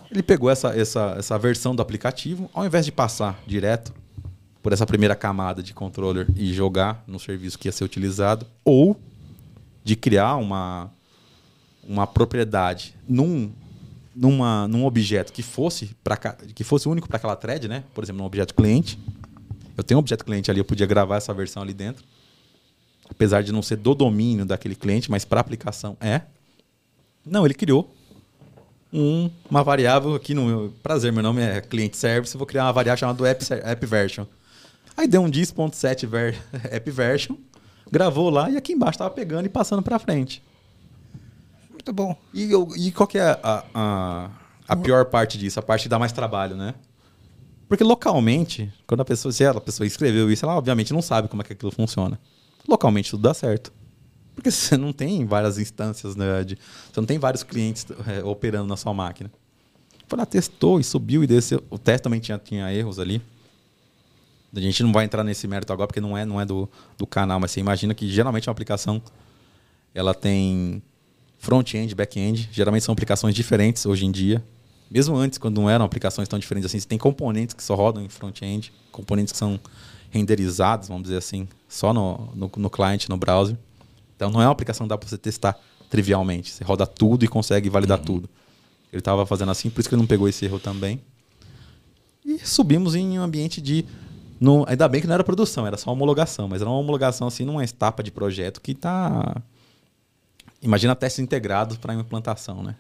Ele pegou essa, essa, essa versão do aplicativo, ao invés de passar direto por essa primeira camada de controller e jogar no serviço que ia ser utilizado, ou de criar uma, uma propriedade num, numa, num objeto que fosse, pra, ca- que fosse único para aquela thread, né? Por exemplo, num objeto cliente. Eu tenho um objeto cliente ali, eu podia gravar essa versão ali dentro. Apesar de não ser do domínio daquele cliente, mas para aplicação é. Não, ele criou um- uma variável aqui no. Prazer, meu nome é cliente service, vou criar uma variável chamada app, app version. Aí deu um dis.set ver, app version, gravou lá e aqui embaixo tava pegando e passando para frente. Muito bom. E, eu- e qual que é a, a, a pior parte disso? A parte que dá mais trabalho, né? Porque localmente, quando a pessoa, se ela, a pessoa escreveu isso, ela obviamente não sabe como é que aquilo funciona. Localmente tudo dá certo. Porque você não tem várias instâncias, né? de- você não tem vários clientes é, operando na sua máquina. Foi lá, testou e subiu e desceu. O teste também tinha, tinha erros ali. A gente não vai entrar nesse mérito agora porque não é, não é do, do canal, mas você imagina que geralmente uma aplicação ela tem front-end, back-end. Geralmente são aplicações diferentes hoje em dia. Mesmo antes, quando não eram aplicações tão diferentes assim, você tem componentes que só rodam em front-end, componentes que são renderizados, vamos dizer assim, só no, no, no client, no browser. Então não é uma aplicação que dá para você testar trivialmente. Você roda tudo e consegue validar tudo. Ele estava fazendo assim, por isso que ele não pegou esse erro também. E subimos em um ambiente de. No, ainda bem que não era produção, era só homologação, mas era uma homologação assim numa etapa de projeto que está. Imagina testes integrados para implantação, né?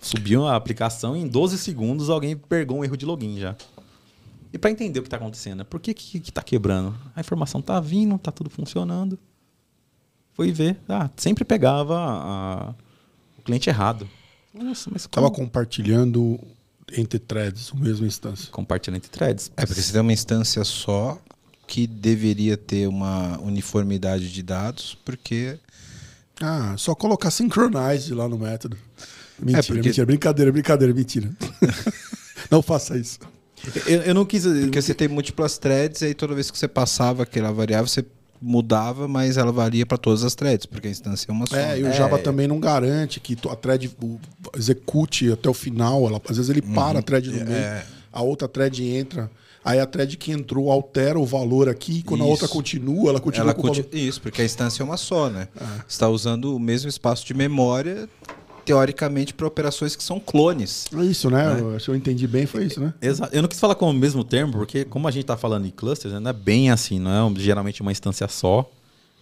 Subiu a aplicação e em 12 segundos alguém pegou um erro de login já. E para entender o que está acontecendo, né? por que que está quebrando? A informação está vindo, está tudo funcionando. Fui ver, ah, sempre pegava a- o cliente errado. Nossa, mas Tava como? compartilhando entre threads, o mesmo instância. compartilhando entre threads. É porque você tem uma instância só que deveria ter uma uniformidade de dados, porque Ah, só colocar synchronize lá no método. Mentira, porque- mentira, brincadeira, brincadeira, mentira. Não faça isso. Eu, eu não quis. Porque você tem múltiplas threads e aí toda vez que você passava aquela variável, você mudava, mas ela valia para todas as threads, porque a instância é uma só. É, e o É. Java também não garante que a thread execute até o final. Ela, às vezes ele para a thread no meio, a outra thread entra. Aí a thread que entrou altera o valor aqui, e quando a outra Isso. continua, ela continua Ela com o conti- valor. Isso, porque a instância é uma só, né? Você está usando o mesmo espaço de memória, teoricamente, para operações que são clones. É isso, né? Eu- Se eu entendi bem, foi isso, né? Exato. Eu não quis falar com o mesmo termo, porque como a gente está falando em clusters, né, não é bem assim, não é geralmente uma instância só,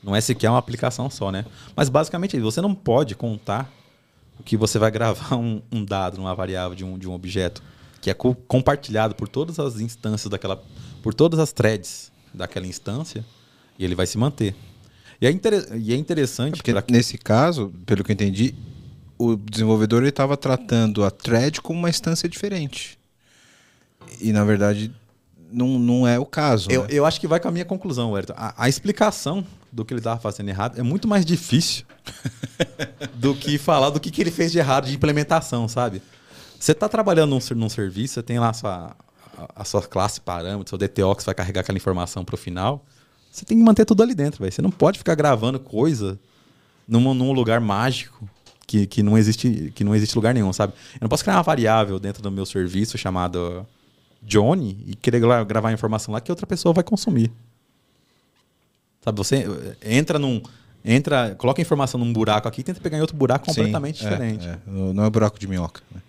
não é sequer uma aplicação só, né? Mas basicamente é você não pode contar o que você vai gravar um, um dado numa variável de um, de um objeto que é co- compartilhado por todas as instâncias daquela, por todas as threads daquela instância e ele vai se manter. E é, intere- e é interessante Porque pra- nesse caso, pelo que eu entendi, o desenvolvedor estava tratando a thread como uma instância diferente. E na verdade não, não é o caso. Eu, né? eu acho que vai com a minha conclusão, Wellington. A, a explicação do que ele estava fazendo errado é muito mais difícil do que falar do que, que ele fez de errado de implementação, sabe? Você está trabalhando num, num serviço, você tem lá a sua, a, a sua classe parâmetro, seu DTO que você vai carregar aquela informação para o final. Você tem que manter tudo ali dentro, velho. Você não pode ficar gravando coisa num, num lugar mágico que, que, não existe, que não existe lugar nenhum, sabe? Eu não posso criar uma variável dentro do meu serviço chamado Johnny e querer gra- gravar a informação lá que outra pessoa vai consumir. Sabe, você eh, entra num. Entra, coloca a informação num buraco aqui e tenta pegar em outro buraco completamente Sim, é, diferente. é. Não é buraco de minhoca. né?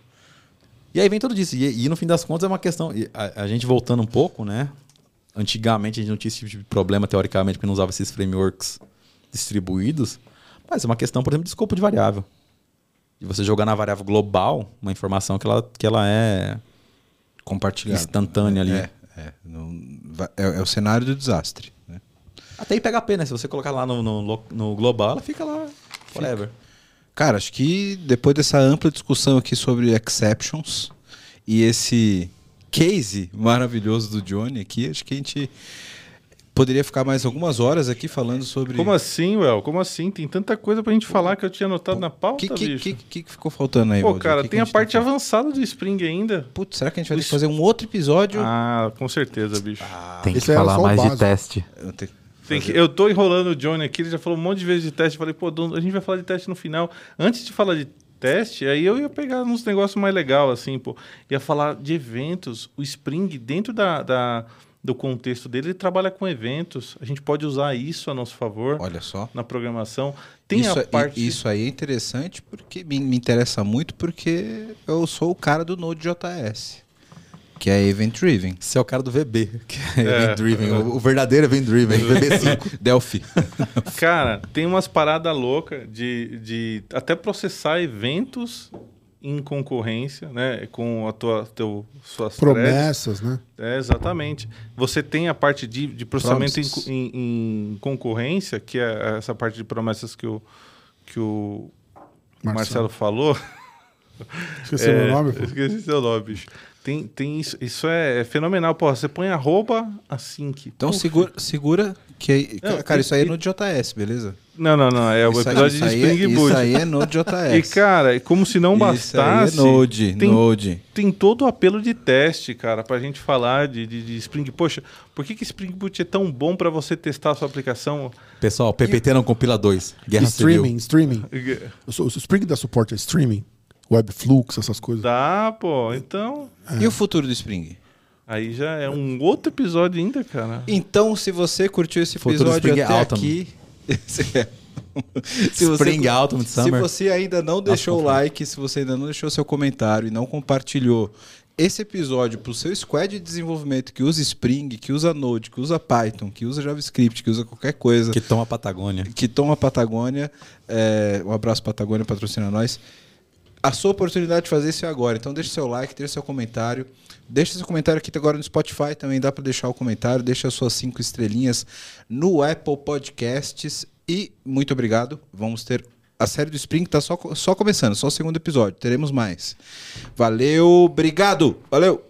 E aí vem tudo disso. E, e no fim das contas é uma questão. A, a gente voltando um pouco, né? Antigamente a gente não tinha esse tipo de problema, teoricamente, porque não usava esses frameworks distribuídos. Mas é uma questão, por exemplo, de escopo de variável. E você jogar na variável global uma informação que ela, que ela é Compartilhado. instantânea ali. É, é, não- é, é o cenário do desastre. né? Até em PHP, né? Se você colocar lá no, no, no global, ela fica lá forever. Cara, acho que depois dessa ampla discussão aqui sobre exceptions e esse case maravilhoso do Johnny aqui, acho que a gente poderia ficar mais algumas horas aqui falando sobre. Como assim, Well? Como assim? Tem tanta coisa pra gente falar que eu tinha anotado na O pauta, que, que, bicho. que, que que ficou faltando aí, Pô, Valdir? cara, Que que tem a gente parte tá- avançada do Spring ainda. Putz, será que a gente vai ter que Isso. fazer um outro episódio? Ah, com certeza, bicho. Tem que era falar o mais de básico. teste. Eu tenho- Tem que- eu tô enrolando o Johnny aqui, ele já falou um monte de vezes de teste. Eu falei, pô, a gente vai falar de teste no final. Antes de falar de teste, aí eu ia pegar uns negócios mais legais, assim, pô. Ia falar de eventos. O Spring, dentro da, da- do contexto dele, ele trabalha com eventos. A gente pode usar isso a nosso favor Olha só. na programação. Tem isso, a parte. isso aí é interessante porque me, me interessa muito porque eu sou o cara do Node.js, que é Event Driven. Você é o cara do VB, que é, É. event driven. O, o verdadeiro event driven, VB5. Delphi. Cara, tem umas paradas loucas de, de até processar eventos em concorrência, né? Com a tua, teu, suas threads. Promessas, né? É, exatamente. Você tem a parte de, de processamento em, em- em concorrência, que é essa parte de promessas que o, que o Marcelo, Marcelo. falou. Esqueci o meu nome, pô. Esqueci seu nome, bicho. Tem, tem isso, isso é, é fenomenal. Porra, você põe arroba assim que. Então segura, segura que aí, Não, cara, e- isso aí é e- Node.js, beleza? Não, não, não. É o isso episódio de aí é- Spring Boot. Isso aí é Node.js. E, cara, e como se não Isso aí bastasse. é Node, tem, Node. tem todo o apelo de teste, cara, pra gente falar de, de, de Spring. Poxa, por que, que Spring Boot é tão bom pra você testar a sua aplicação? Pessoal, PPT não compila 2. Guerra Streaming, Civil. streaming. O Spring dá suporte a streaming, Webflux, essas coisas. Dá, pô. Então, E o futuro do Spring? aí já é um outro episódio ainda, cara. Então, se você curtiu esse Futuro episódio Spring até Autumn. aqui... se Spring Autumn Se Summer. você ainda não deixou o like, se você ainda não deixou seu comentário e não compartilhou esse episódio para o seu squad de desenvolvimento que usa Spring, que usa Node, que usa Python, que usa JavaScript, que usa qualquer coisa, Que toma Patagônia. que toma Patagônia, é, um abraço Patagônia, patrocina nós. A sua oportunidade de fazer isso é agora. Então deixa seu like, deixa seu comentário. Deixa seu comentário aqui agora no Spotify também, dá para deixar o comentário. Deixa as suas cinco estrelinhas no Apple Podcasts. E muito obrigado. Vamos ter a série do Spring tá só, só começando, só o segundo episódio. Teremos mais. Valeu, obrigado. Valeu.